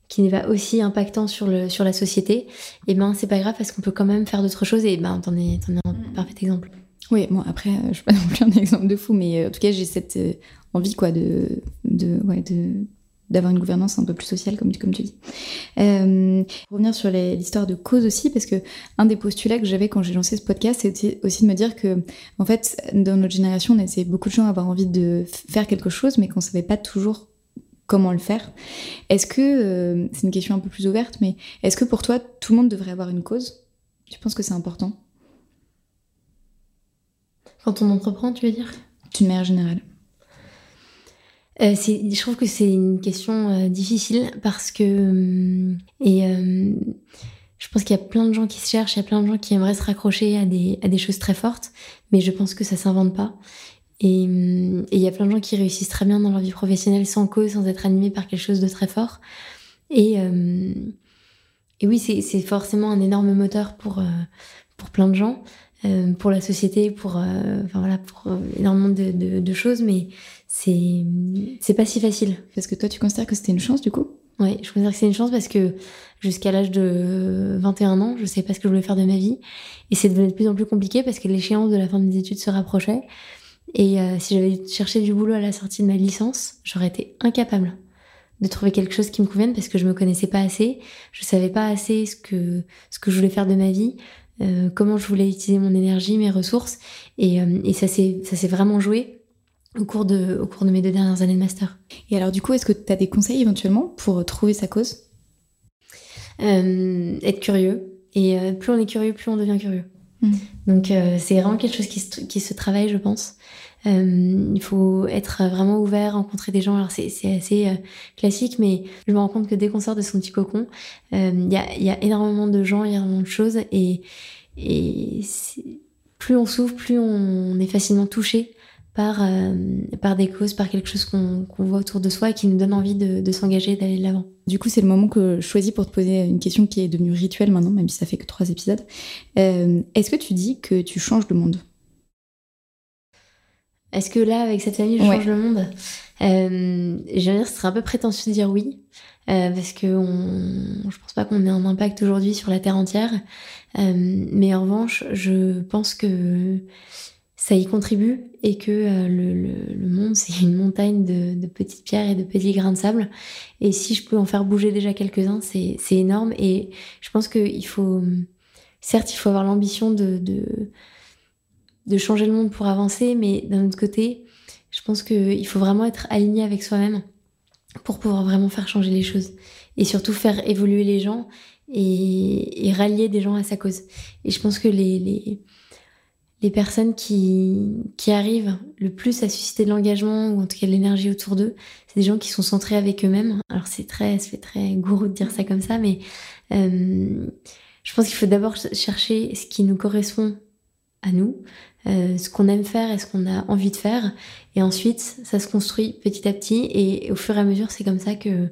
[SPEAKER 1] qui n'est pas aussi impactant sur le sur la société, et eh ben c'est pas grave parce qu'on peut quand même faire d'autres choses et ben t'en es, es un mm. parfait exemple.
[SPEAKER 2] Oui, bon après je suis pas non plus un exemple de fou, mais en tout cas j'ai cette envie quoi de de ouais de d'avoir une gouvernance un peu plus sociale, comme, comme tu dis. Euh, revenir sur l'histoire de cause aussi, parce que un des postulats que j'avais quand j'ai lancé ce podcast, c'était aussi de me dire que, en fait, dans notre génération, on essayait beaucoup de gens à avoir envie de faire quelque chose, mais qu'on savait pas toujours comment le faire. Est-ce que, euh, c'est une question un peu plus ouverte, mais est-ce que pour toi, tout le monde devrait avoir une cause? Tu penses que c'est important?
[SPEAKER 1] Quand on entreprend, tu veux dire?
[SPEAKER 2] D'une manière générale.
[SPEAKER 1] Euh, je trouve que c'est une question euh, difficile parce que euh, et je pense qu'il y a plein de gens qui se cherchent, il y a plein de gens qui aimeraient se raccrocher à des, à des choses très fortes, mais je pense que ça s'invente pas. Et il y a plein de gens qui réussissent très bien dans leur vie professionnelle sans cause, sans être animés par quelque chose de très fort. Et, oui, c'est forcément un énorme moteur pour, pour plein de gens, pour la société, pour, enfin voilà, énormément de, de, de choses, mais c'est c'est pas si facile.
[SPEAKER 2] Parce que toi, tu considères que c'était une chance du coup?
[SPEAKER 1] Oui, je considère que c'est une chance parce que jusqu'à l'âge de 21 ans, je sais pas ce que je voulais faire de ma vie. Et c'est devenu de plus en plus compliqué parce que l'échéance de la fin de mes études se rapprochait. Et euh, si j'avais cherché du boulot à la sortie de ma licence, j'aurais été incapable de trouver quelque chose qui me convienne parce que je me connaissais pas assez, je savais pas assez ce que ce que je voulais faire de ma vie, euh, comment je voulais utiliser mon énergie, mes ressources, et, euh, et ça s'est ça s'est vraiment joué au cours, de, au cours de mes deux dernières années de master.
[SPEAKER 2] Et alors du coup, est-ce que tu as des conseils éventuellement pour trouver sa cause?
[SPEAKER 1] Euh, Être curieux. Et euh, plus on est curieux, plus on devient curieux. Hmm. Donc euh, c'est vraiment quelque chose qui se, qui se travaille, je pense. il faut être vraiment ouvert, rencontrer des gens. Alors c'est assez classique, mais je me rends compte que dès qu'on sort de son petit cocon, il y a, y, a, énormément de gens, il y a énormément de choses. Et, et plus on s'ouvre, plus on est facilement touché par, euh, par des causes, par quelque chose qu'on voit autour de soi et qui nous donne envie de, de s'engager, d'aller de l'avant.
[SPEAKER 2] Du coup, c'est le moment que je choisis pour te poser une question qui est devenue rituelle maintenant, même si ça fait que trois épisodes. Euh, Est-ce que tu dis que tu changes le monde?
[SPEAKER 1] Est-ce que là, avec cette famille, je change le monde? Euh, Je veux dire, ce serait un peu prétentieux de dire oui, euh, parce que on, je pense pas qu'on ait un impact aujourd'hui sur la Terre entière. Mais en revanche, je pense que ça y contribue et que euh, le, monde, c'est une montagne de, petites pierres et de petits grains de sable. Et si je peux en faire bouger déjà quelques-uns, c'est énorme. Et je pense qu'il faut, certes, il faut avoir l'ambition de, de, changer le monde pour avancer, mais d'un autre côté, je pense qu'il faut vraiment être aligné avec soi-même pour pouvoir vraiment faire changer les choses. Et surtout faire évoluer les gens et, rallier des gens à sa cause. Et je pense que les les personnes qui, qui arrivent le plus à susciter de l'engagement ou en tout cas de l'énergie autour d'eux, c'est des gens qui sont centrés avec eux-mêmes. Alors c'est très, c'est très gourou de dire ça comme ça, mais euh, je pense qu'il faut d'abord chercher ce qui nous correspond à nous, euh, ce qu'on aime faire et ce qu'on a envie de faire. Et ensuite, ça se construit petit à petit. Et, au fur et à mesure, c'est comme ça que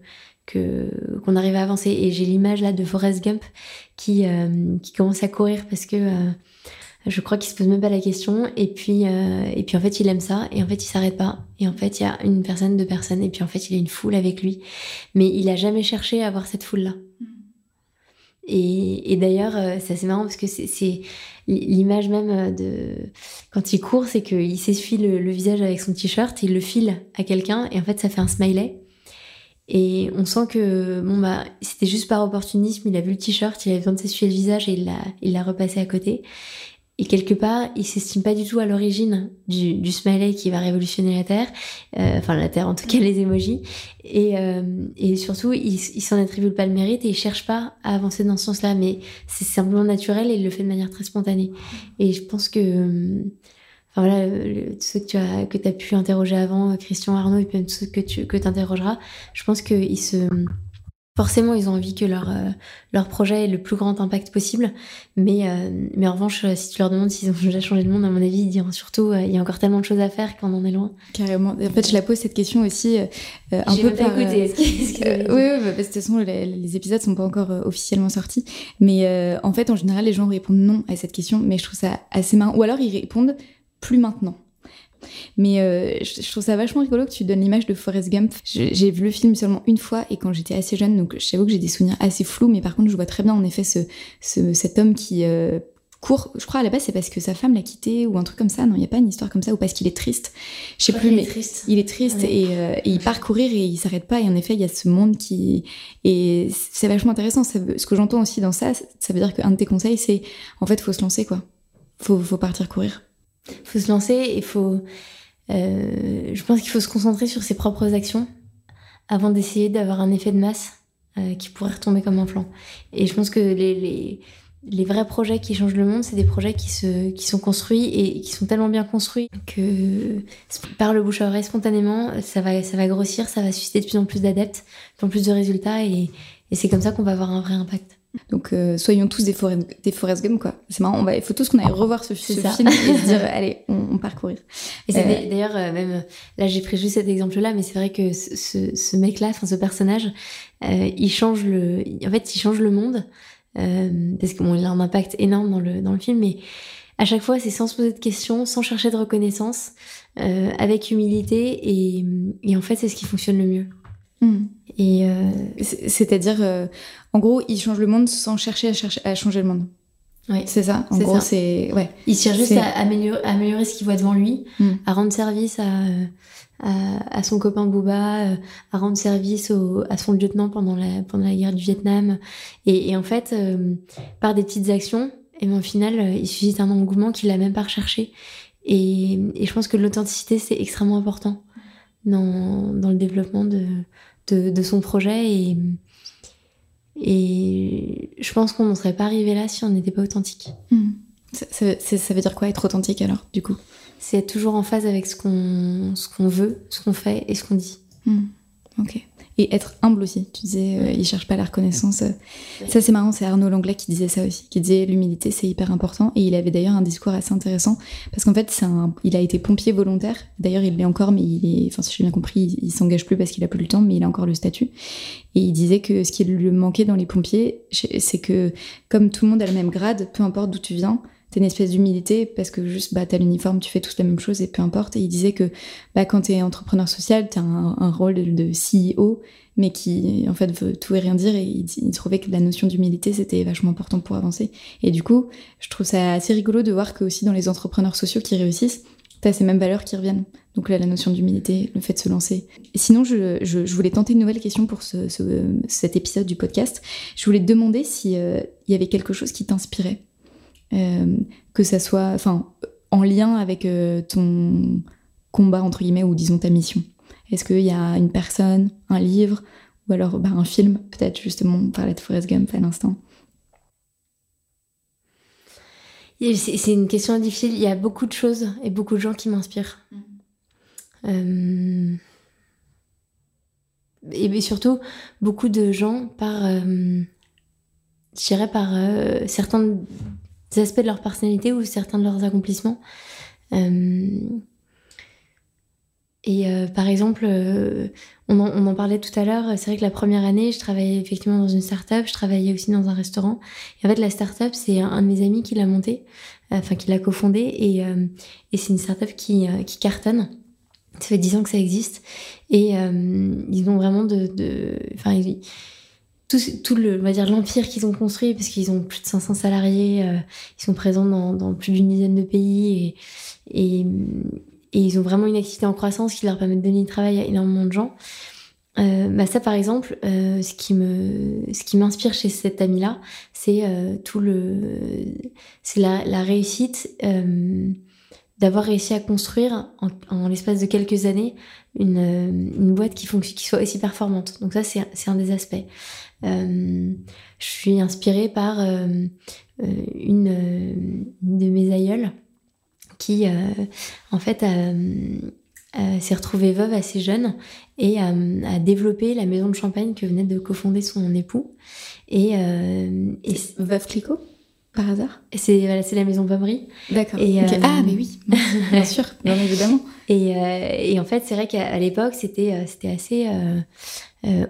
[SPEAKER 1] que qu'on arrive à avancer. Et j'ai l'image là de Forrest Gump qui euh, qui commence à courir parce que euh, je crois qu'il se pose même pas la question. Et puis et puis en fait, il aime ça. Et en fait, il s'arrête pas. Et en fait, il y a une personne, deux personnes. Et puis en fait, il a une foule avec lui. Mais il a jamais cherché à avoir cette foule là. Mm. Et, et d'ailleurs, c'est assez marrant parce que c'est l'image même euh, de quand il court, c'est qu'il s'essuie le, visage avec son t-shirt, il le file à quelqu'un et en fait ça fait un smiley. Et on sent que bon bah c'était juste par opportunisme, il a vu le t-shirt, il avait besoin de s'essuyer le visage et il l'a il l'a repassé à côté. Et quelque part, il s'estime pas du tout à l'origine du, du smiley qui va révolutionner la Terre, euh, enfin la Terre en tout cas les emojis. Et, euh, et surtout, il, il s'en attribue pas le mérite et il cherche pas à avancer dans ce sens-là, mais c'est simplement naturel et il le fait de manière très spontanée. Et je pense que, enfin voilà, ceux que tu as que as pu interroger avant, Christian Arnaud et puis ceux que tu que t'interrogeras, je pense qu'il se Forcément, ils ont envie que leur, euh, leur projet ait le plus grand impact possible. Mais, euh, mais en revanche, euh, si tu leur demandes s'ils ont déjà changé le monde, à mon avis, ils diront surtout il y a encore tellement de choses à faire qu'on en est loin.
[SPEAKER 2] Carrément. En fait, je la pose cette question aussi un peu
[SPEAKER 1] par... Écouté.
[SPEAKER 2] oui, oui, bah, de toute façon, les, les, épisodes sont pas encore officiellement sortis. Mais en fait, en général, les gens répondent non à cette question. Mais je trouve ça assez marrant. Ou alors, ils répondent plus maintenant. Mais euh, je, trouve ça vachement rigolo que tu donnes l'image de Forrest Gump. J'ai vu le film seulement une fois et quand j'étais assez jeune, donc je t'avoue que j'ai des souvenirs assez flous, mais par contre, je vois très bien en effet ce, ce cet homme qui euh, court. Je crois à la base, c'est parce que sa femme l'a quitté ou un truc comme ça. Non, il n'y a pas une histoire comme ça ou parce qu'il est triste. Je sais plus,
[SPEAKER 1] il
[SPEAKER 2] mais
[SPEAKER 1] est triste.
[SPEAKER 2] il est triste et, euh, et, il part courir et il s'arrête pas. Et en effet, il y a ce monde qui et c'est vachement intéressant. Ça ce que j'entends aussi dans ça, ça veut dire qu'un de tes conseils, c'est en fait, faut se lancer quoi. Faut, faut partir courir
[SPEAKER 1] faut se lancer il faut. Euh, je pense qu'il faut se concentrer sur ses propres actions avant d'essayer d'avoir un effet de masse euh, qui pourrait retomber comme un flanc. Et je pense que les, les, les vrais projets qui changent le monde, c'est des projets qui, se, qui sont construits et qui sont tellement bien construits que par le bouche à oreille spontanément, ça va, ça va grossir, ça va susciter de plus en plus d'adeptes, de plus en plus de résultats et, et c'est comme ça qu'on va avoir un vrai impact.
[SPEAKER 2] Donc euh, soyons tous des, Forest, des Forest Gump quoi. C'est marrant, on va, il faut tous qu'on aille revoir ce, film et se dire allez, on, on parcourir.
[SPEAKER 1] Et c'est euh, d'ailleurs euh, même là j'ai pris juste cet exemple-là, mais c'est vrai que ce, ce mec-là, enfin ce personnage, euh, il change le, en fait il change le monde parce qu'il bon, il a un impact énorme dans le dans le film, mais à chaque fois c'est sans se poser de questions, sans chercher de reconnaissance, avec humilité et, et en fait c'est ce qui fonctionne le mieux.
[SPEAKER 2] Hmm. Et euh, c'est-à-dire, euh, en gros, il change le monde sans chercher à, chercher à changer le monde.
[SPEAKER 1] Oui,
[SPEAKER 2] c'est ça. En gros, c'est ouais.
[SPEAKER 1] Il cherche juste à améliorer, améliorer, ce qu'il voit devant lui, hmm. à rendre service à, à, à, son copain Booba, euh, à rendre service au, à son lieutenant pendant la pendant la guerre du Vietnam. Et, et en fait, par des petites actions, et ben, au final, il suscite un engouement qu'il a même pas recherché. Et, et je pense que l'authenticité c'est extrêmement important dans dans le développement de de, son projet et, et je pense qu'on n'en serait pas arrivé là si on n'était pas authentique.
[SPEAKER 2] Hmm. Ça, veut dire quoi être authentique alors, du coup?
[SPEAKER 1] C'est être toujours en phase avec ce qu'on qu'on veut, ce qu'on fait et ce qu'on dit.
[SPEAKER 2] Hmm. Ok et être humble aussi. Tu disais, euh, il cherche pas la reconnaissance. Ça, c'est marrant, c'est Arnaud Langlais qui disait ça aussi, qui disait l'humilité, c'est hyper important. Et il avait d'ailleurs un discours assez intéressant parce qu'en fait, un, il a été pompier volontaire. D'ailleurs, il l'est encore, mais il est, enfin, si j'ai bien compris, il, s'engage plus parce qu'il a plus le temps, mais il a encore le statut. Et il disait que ce qui lui manquait dans les pompiers, c'est que comme tout le monde a le même grade, peu importe d'où tu viens, une espèce d'humilité parce que juste bah t'as l'uniforme tu fais tous la même chose et peu importe. Et il disait que bah quand t'es entrepreneur social t'as un, un rôle de, CEO mais qui en fait veut tout et rien dire. Et il, trouvait que la notion d'humilité c'était vachement important pour avancer. Et du coup je trouve ça assez rigolo de voir que aussi dans les entrepreneurs sociaux qui réussissent t'as ces mêmes valeurs qui reviennent. Donc là la notion d'humilité le fait de se lancer. Sinon je, je, voulais tenter une nouvelle question pour ce, ce, cet épisode du podcast. Je voulais te demander s'il euh, y avait quelque chose qui t'inspirait que ça soit enfin, en lien avec euh, ton combat, entre guillemets, ou disons ta mission Est-ce qu'il y a une personne, un livre, ou alors bah, un film, peut-être justement, on parlait de Forrest Gump à l'instant
[SPEAKER 1] c'est une question difficile. Il y a beaucoup de choses et beaucoup de gens qui m'inspirent. Euh, et, surtout, beaucoup de gens par, je dirais, par certains aspects de leur personnalité ou certains de leurs accomplissements. Et euh, par exemple, euh, on, en, on, en, parlait tout à l'heure, c'est vrai que la première année, je travaillais effectivement dans une start-up, je travaillais aussi dans un restaurant. Et en fait, la start-up, c'est un, de mes amis qui l'a montée, euh, enfin qui l'a cofondée, et, et c'est une start-up qui, qui cartonne. Ça fait dix ans que ça existe. Et ils ont vraiment de... de enfin, tout, le, on va dire l'empire qu'ils ont construit, parce qu'ils ont plus de 500 salariés, ils sont présents dans, plus d'une dizaine de pays, et, ils ont vraiment une activité en croissance qui leur permet de donner du travail à énormément de gens. Euh, bah ça par exemple, euh, ce qui me, ce qui m'inspire chez cette amie là, c'est euh, tout le, c'est la, réussite euh, d'avoir réussi à construire en, l'espace de quelques années une, une boîte qui qui soit aussi performante. Donc ça c'est un des aspects. Euh, je suis inspirée par une, une de mes aïeules qui, euh, en fait, s'est retrouvée veuve assez jeune et a développé la maison de champagne que venait de cofonder son époux. Et, euh, et
[SPEAKER 2] veuve Clicquot par hasard?
[SPEAKER 1] C'est voilà, la maison Pommery.
[SPEAKER 2] D'accord. Euh, ah, mais oui, bien sûr, bien évidemment.
[SPEAKER 1] Et, et en fait, c'est vrai qu'à l'époque, c'était c'était assez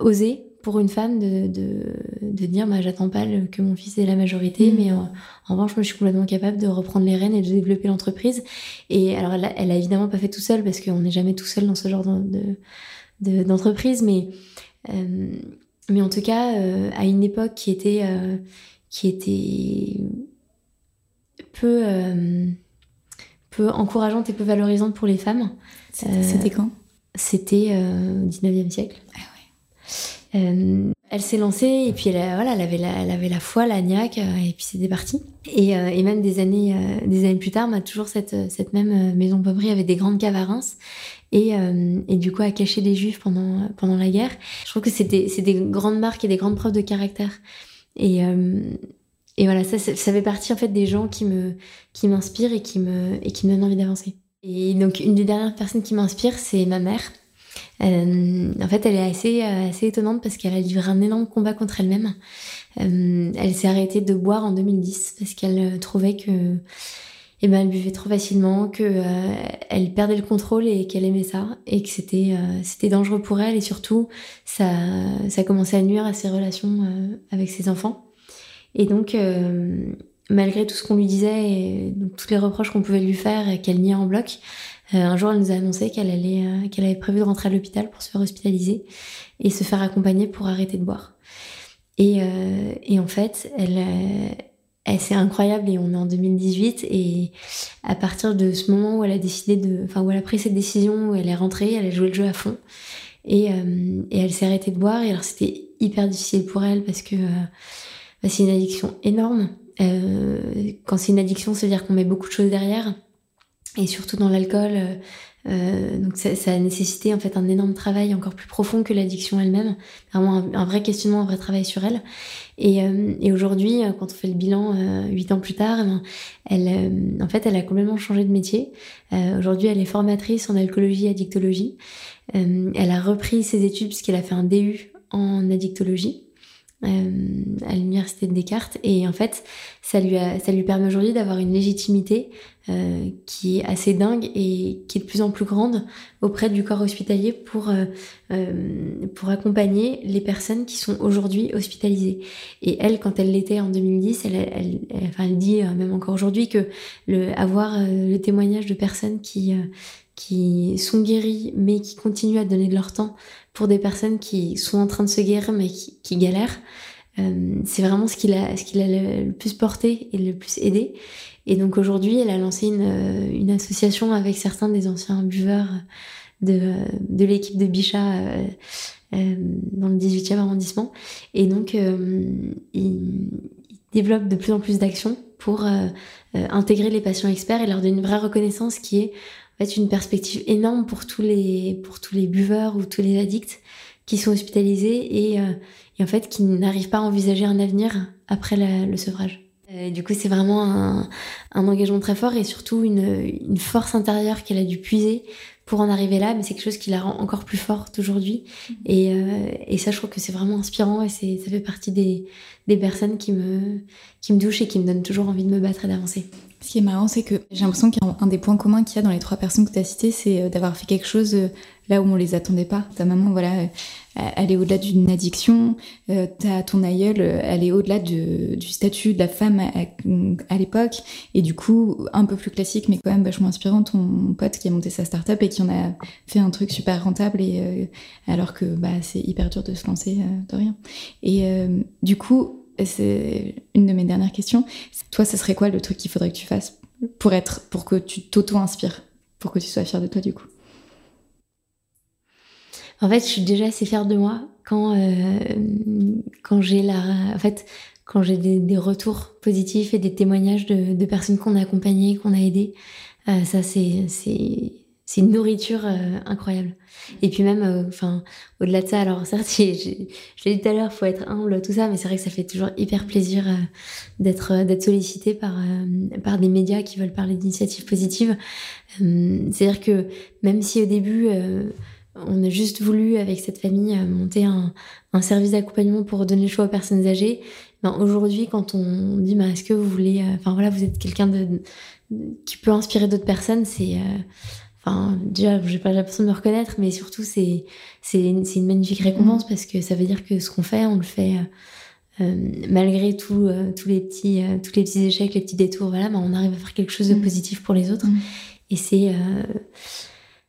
[SPEAKER 1] osé pour une femme de, de, de dire bah, j'attends pas que mon fils ait la majorité, mm. mais en, revanche, moi je suis complètement capable de reprendre les rênes et de développer l'entreprise. Et alors elle a, elle a, évidemment pas fait tout seul parce qu'on n'est jamais tout seul dans ce genre de, d'entreprise, mais, euh, mais en tout cas, euh, à une époque qui était, euh, qui était peu, peu encourageante et peu valorisante pour les femmes.
[SPEAKER 2] C'était quand?
[SPEAKER 1] C'était au 19e siècle.
[SPEAKER 2] Ah
[SPEAKER 1] euh, elle s'est lancée et puis elle, voilà, elle avait la, foi, la niaque, euh, et puis c'était parti. Et, euh, et, même des années, des années plus tard, a toujours cette, même maison Pommery avait des grandes caves à Reims et, du coup a caché les juifs pendant, pendant la guerre. Je trouve que c'est des, des grandes marques et des grandes preuves de caractère. Et, et voilà, ça, ça, fait partie en fait des gens qui me qui m'inspirent et qui me et qui me donnent envie d'avancer. Et donc une des dernières personnes qui m'inspire, c'est ma mère. Euh, en fait, elle est assez, euh, assez étonnante parce qu'elle a dû un énorme combat contre elle-même. Euh, elle s'est arrêtée de boire en 2010 parce qu'elle trouvait que eh ben, elle buvait trop facilement, que elle perdait le contrôle et qu'elle aimait ça et que c'était c'était dangereux pour elle et surtout ça ça commençait à nuire à ses relations avec ses enfants. Et donc malgré tout ce qu'on lui disait et donc, tous les reproches qu'on pouvait lui faire et qu'elle niait en bloc, euh, un jour, elle nous a annoncé qu'elle allait, euh, qu'elle avait prévu de rentrer à l'hôpital pour se faire hospitaliser et se faire accompagner pour arrêter de boire. Et, euh, et en fait, elle, c'est incroyable et on est en 2018 et à partir de ce moment où elle a décidé de, enfin où elle a pris cette décision, où elle est rentrée, elle a joué le jeu à fond et, et elle s'est arrêtée de boire et alors c'était hyper difficile pour elle parce que bah, c'est une addiction énorme. quand c'est une addiction, ça veut dire qu'on met beaucoup de choses derrière et surtout dans l'alcool. Euh, euh, donc ça, ça, a nécessité en fait un énorme travail encore plus profond que l'addiction elle-même, vraiment un, vrai questionnement, un vrai travail sur elle. Et, euh, et aujourd'hui, euh, quand on fait le bilan huit ans plus tard, eh ben, elle, en fait, elle a complètement changé de métier. aujourd'hui, elle est formatrice en alcoolologie et addictologie. elle a repris ses études puisqu'elle a fait un DU en addictologie. Euh, à l'université de Descartes. Et en fait ça lui ça lui permet aujourd'hui d'avoir une légitimité euh, qui est assez dingue et qui est de plus en plus grande auprès du corps hospitalier pour euh, pour accompagner les personnes qui sont aujourd'hui hospitalisées. Et elle quand elle l'était en 2010 elle, elle, elle, enfin, elle dit euh, même encore aujourd'hui que le avoir le témoignage de personnes qui qui sont guéries mais qui continuent à donner de leur temps pour des personnes qui sont en train de se guérir mais qui, galèrent. Euh, c'est vraiment ce qui l'a ce qui l'a le, plus porté et le plus aidé. Et donc aujourd'hui, elle a lancé une, euh, une association avec certains des anciens buveurs de, de l'équipe de Bichat euh, dans le 18e arrondissement. Et donc, il, il, développe de plus en plus d'actions pour intégrer les patients experts et leur donner une vraie reconnaissance qui est fait une perspective énorme pour tous les pour tous les buveurs ou tous les addicts qui sont hospitalisés et, euh, et en fait qui n'arrivent pas à envisager un avenir après le sevrage. Euh, du coup, c'est vraiment un, un, engagement très fort et surtout une, une force intérieure qu'elle a dû puiser pour en arriver là, mais c'est quelque chose qui la rend encore plus forte aujourd'hui. Et, euh, et ça, je trouve que c'est vraiment inspirant et c'est, ça fait partie des, des personnes qui me, qui me touchent et qui me donnent toujours envie de me battre et d'avancer.
[SPEAKER 2] Ce qui est marrant, c'est que j'ai l'impression qu'un des points communs qu'il y a dans les trois personnes que tu as citées, c'est euh, d'avoir fait quelque chose euh, là où on les attendait pas. Ta maman, voilà, euh, elle est au-delà d'une addiction. Euh, t'as ton aïeul, elle est au-delà du statut de la femme à, l'époque. Et du coup, un peu plus classique, mais quand même vachement inspirant, ton pote qui a monté sa start-up et qui en a fait un truc super rentable, et alors que bah, c'est hyper dur de se lancer de rien. Et du coup, c'est une de mes dernières questions. Toi, ce serait quoi le truc qu'il faudrait que tu fasses pour être, pour que tu t'auto-inspires, pour que tu sois fière de toi du coup?
[SPEAKER 1] En fait, je suis déjà assez fière de moi quand euh, quand j'ai la, en fait, quand j'ai des, retours positifs et des témoignages de, personnes qu'on a accompagnées, qu'on a aidées. Euh, ça, c'est c'est une nourriture euh, incroyable. Et puis même, euh, enfin, au-delà de ça, alors certes, je l'ai dit tout à l'heure, faut être humble, tout ça, mais c'est vrai que ça fait toujours hyper plaisir euh, d'être d'être sollicité par par des médias qui veulent parler d'initiatives positives. C'est-à-dire que même si au début on a juste voulu avec cette famille monter un, un service d'accompagnement pour donner le choix aux personnes âgées. Ben aujourd'hui, quand on dit, ben, est-ce que vous voulez, enfin voilà, vous êtes quelqu'un de qui peut inspirer d'autres personnes, c'est Enfin, déjà, j'ai pas l'impression de me reconnaître, mais surtout, c'est c'est une, une, magnifique récompense mm. parce que ça veut dire que ce qu'on fait, on le fait euh, euh malgré tout, euh, tous les petits, euh, tous les petits échecs, les petits détours. Voilà, mais on arrive à faire quelque chose de mm. positif pour les autres, mm. et c'est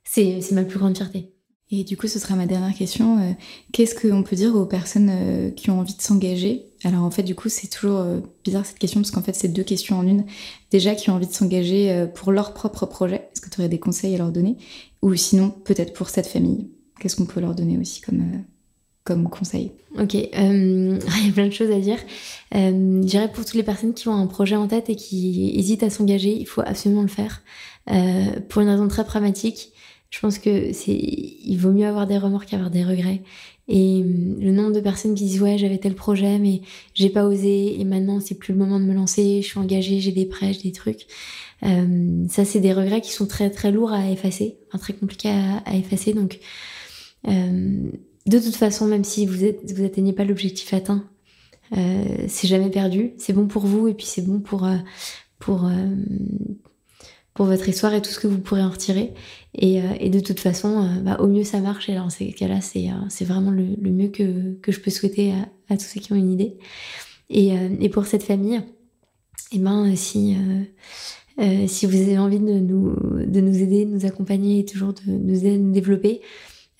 [SPEAKER 1] c'est ma plus grande fierté.
[SPEAKER 2] Et du coup, ce sera ma dernière question. Euh, qu'est-ce qu'on peut dire aux personnes euh, qui ont envie de s'engager? Alors en fait, du coup, c'est toujours euh, bizarre cette question parce qu'en fait, c'est deux questions en une. Déjà, qui ont envie de s'engager pour leur propre projet. Est-ce que tu aurais des conseils à leur donner? Ou sinon, peut-être pour cette famille. Qu'est-ce qu'on peut leur donner aussi comme, comme conseil?
[SPEAKER 1] Ok, il y a plein de choses à dire. je dirais pour toutes les personnes qui ont un projet en tête et qui hésitent à s'engager, il faut absolument le faire. pour une raison très pragmatique je pense que c'est, il vaut mieux avoir des remords qu'avoir des regrets. Et hum, le nombre de personnes qui disent ouais j'avais tel projet mais j'ai pas osé et maintenant c'est plus le moment de me lancer, je suis engagée, j'ai des prêts, j'ai des trucs. Euh, ça c'est des regrets qui sont très très lourds à effacer, enfin, très compliqués à, effacer. Donc euh, de toute façon même si vous êtes vous atteignez pas l'objectif atteint, euh, c'est jamais perdu, c'est bon pour vous et puis c'est bon pour euh, pour pour votre histoire et tout ce que vous pourrez en retirer. Et, euh, de toute façon, euh, bah, au mieux ça marche. Et dans ces cas-là, c'est euh, vraiment le, mieux que, que je peux souhaiter à, tous ceux qui ont une idée. Et, et pour cette famille, eh ben si si vous avez envie de nous de nous aider, de nous accompagner et toujours de nous aider à nous développer,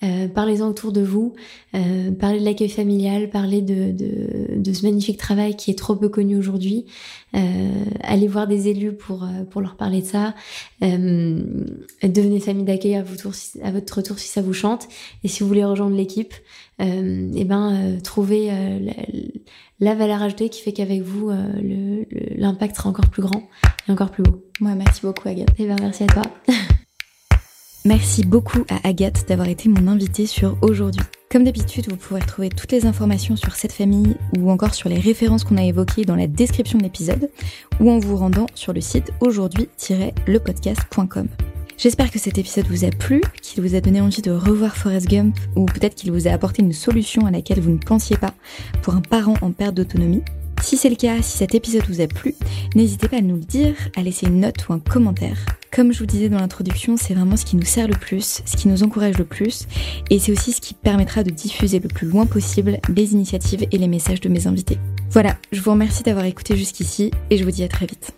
[SPEAKER 1] euh, parlez-en autour de vous, euh, parlez de l'accueil familial, parlez de, de, de, ce magnifique travail qui est trop peu connu aujourd'hui. Euh, allez voir des élus pour, euh, pour leur parler de ça. Euh, devenez famille d'accueil à, à, votre retour si ça vous chante. Et si vous voulez rejoindre l'équipe, et eh ben trouvez la, la, valeur ajoutée qui fait qu'avec vous, l'impact sera encore plus grand et encore plus beau.
[SPEAKER 2] Ouais, merci beaucoup Agathe.
[SPEAKER 1] Et eh ben merci à toi.
[SPEAKER 2] Merci beaucoup à Agathe d'avoir été mon invitée sur Aujourd'hui. Comme d'habitude, vous pourrez trouver toutes les informations sur cette famille ou encore sur les références qu'on a évoquées dans la description de l'épisode ou en vous rendant sur le site aujourd'hui-lepodcast.com. J'espère que cet épisode vous a plu, qu'il vous a donné envie de revoir Forrest Gump ou peut-être qu'il vous a apporté une solution à laquelle vous ne pensiez pas pour un parent en perte d'autonomie. Si c'est le cas, si cet épisode vous a plu, n'hésitez pas à nous le dire, à laisser une note ou un commentaire. Comme je vous disais dans l'introduction, c'est vraiment ce qui nous sert le plus, ce qui nous encourage le plus, et c'est aussi ce qui permettra de diffuser le plus loin possible les initiatives et les messages de mes invités. Voilà, je vous remercie d'avoir écouté jusqu'ici, et je vous dis à très vite.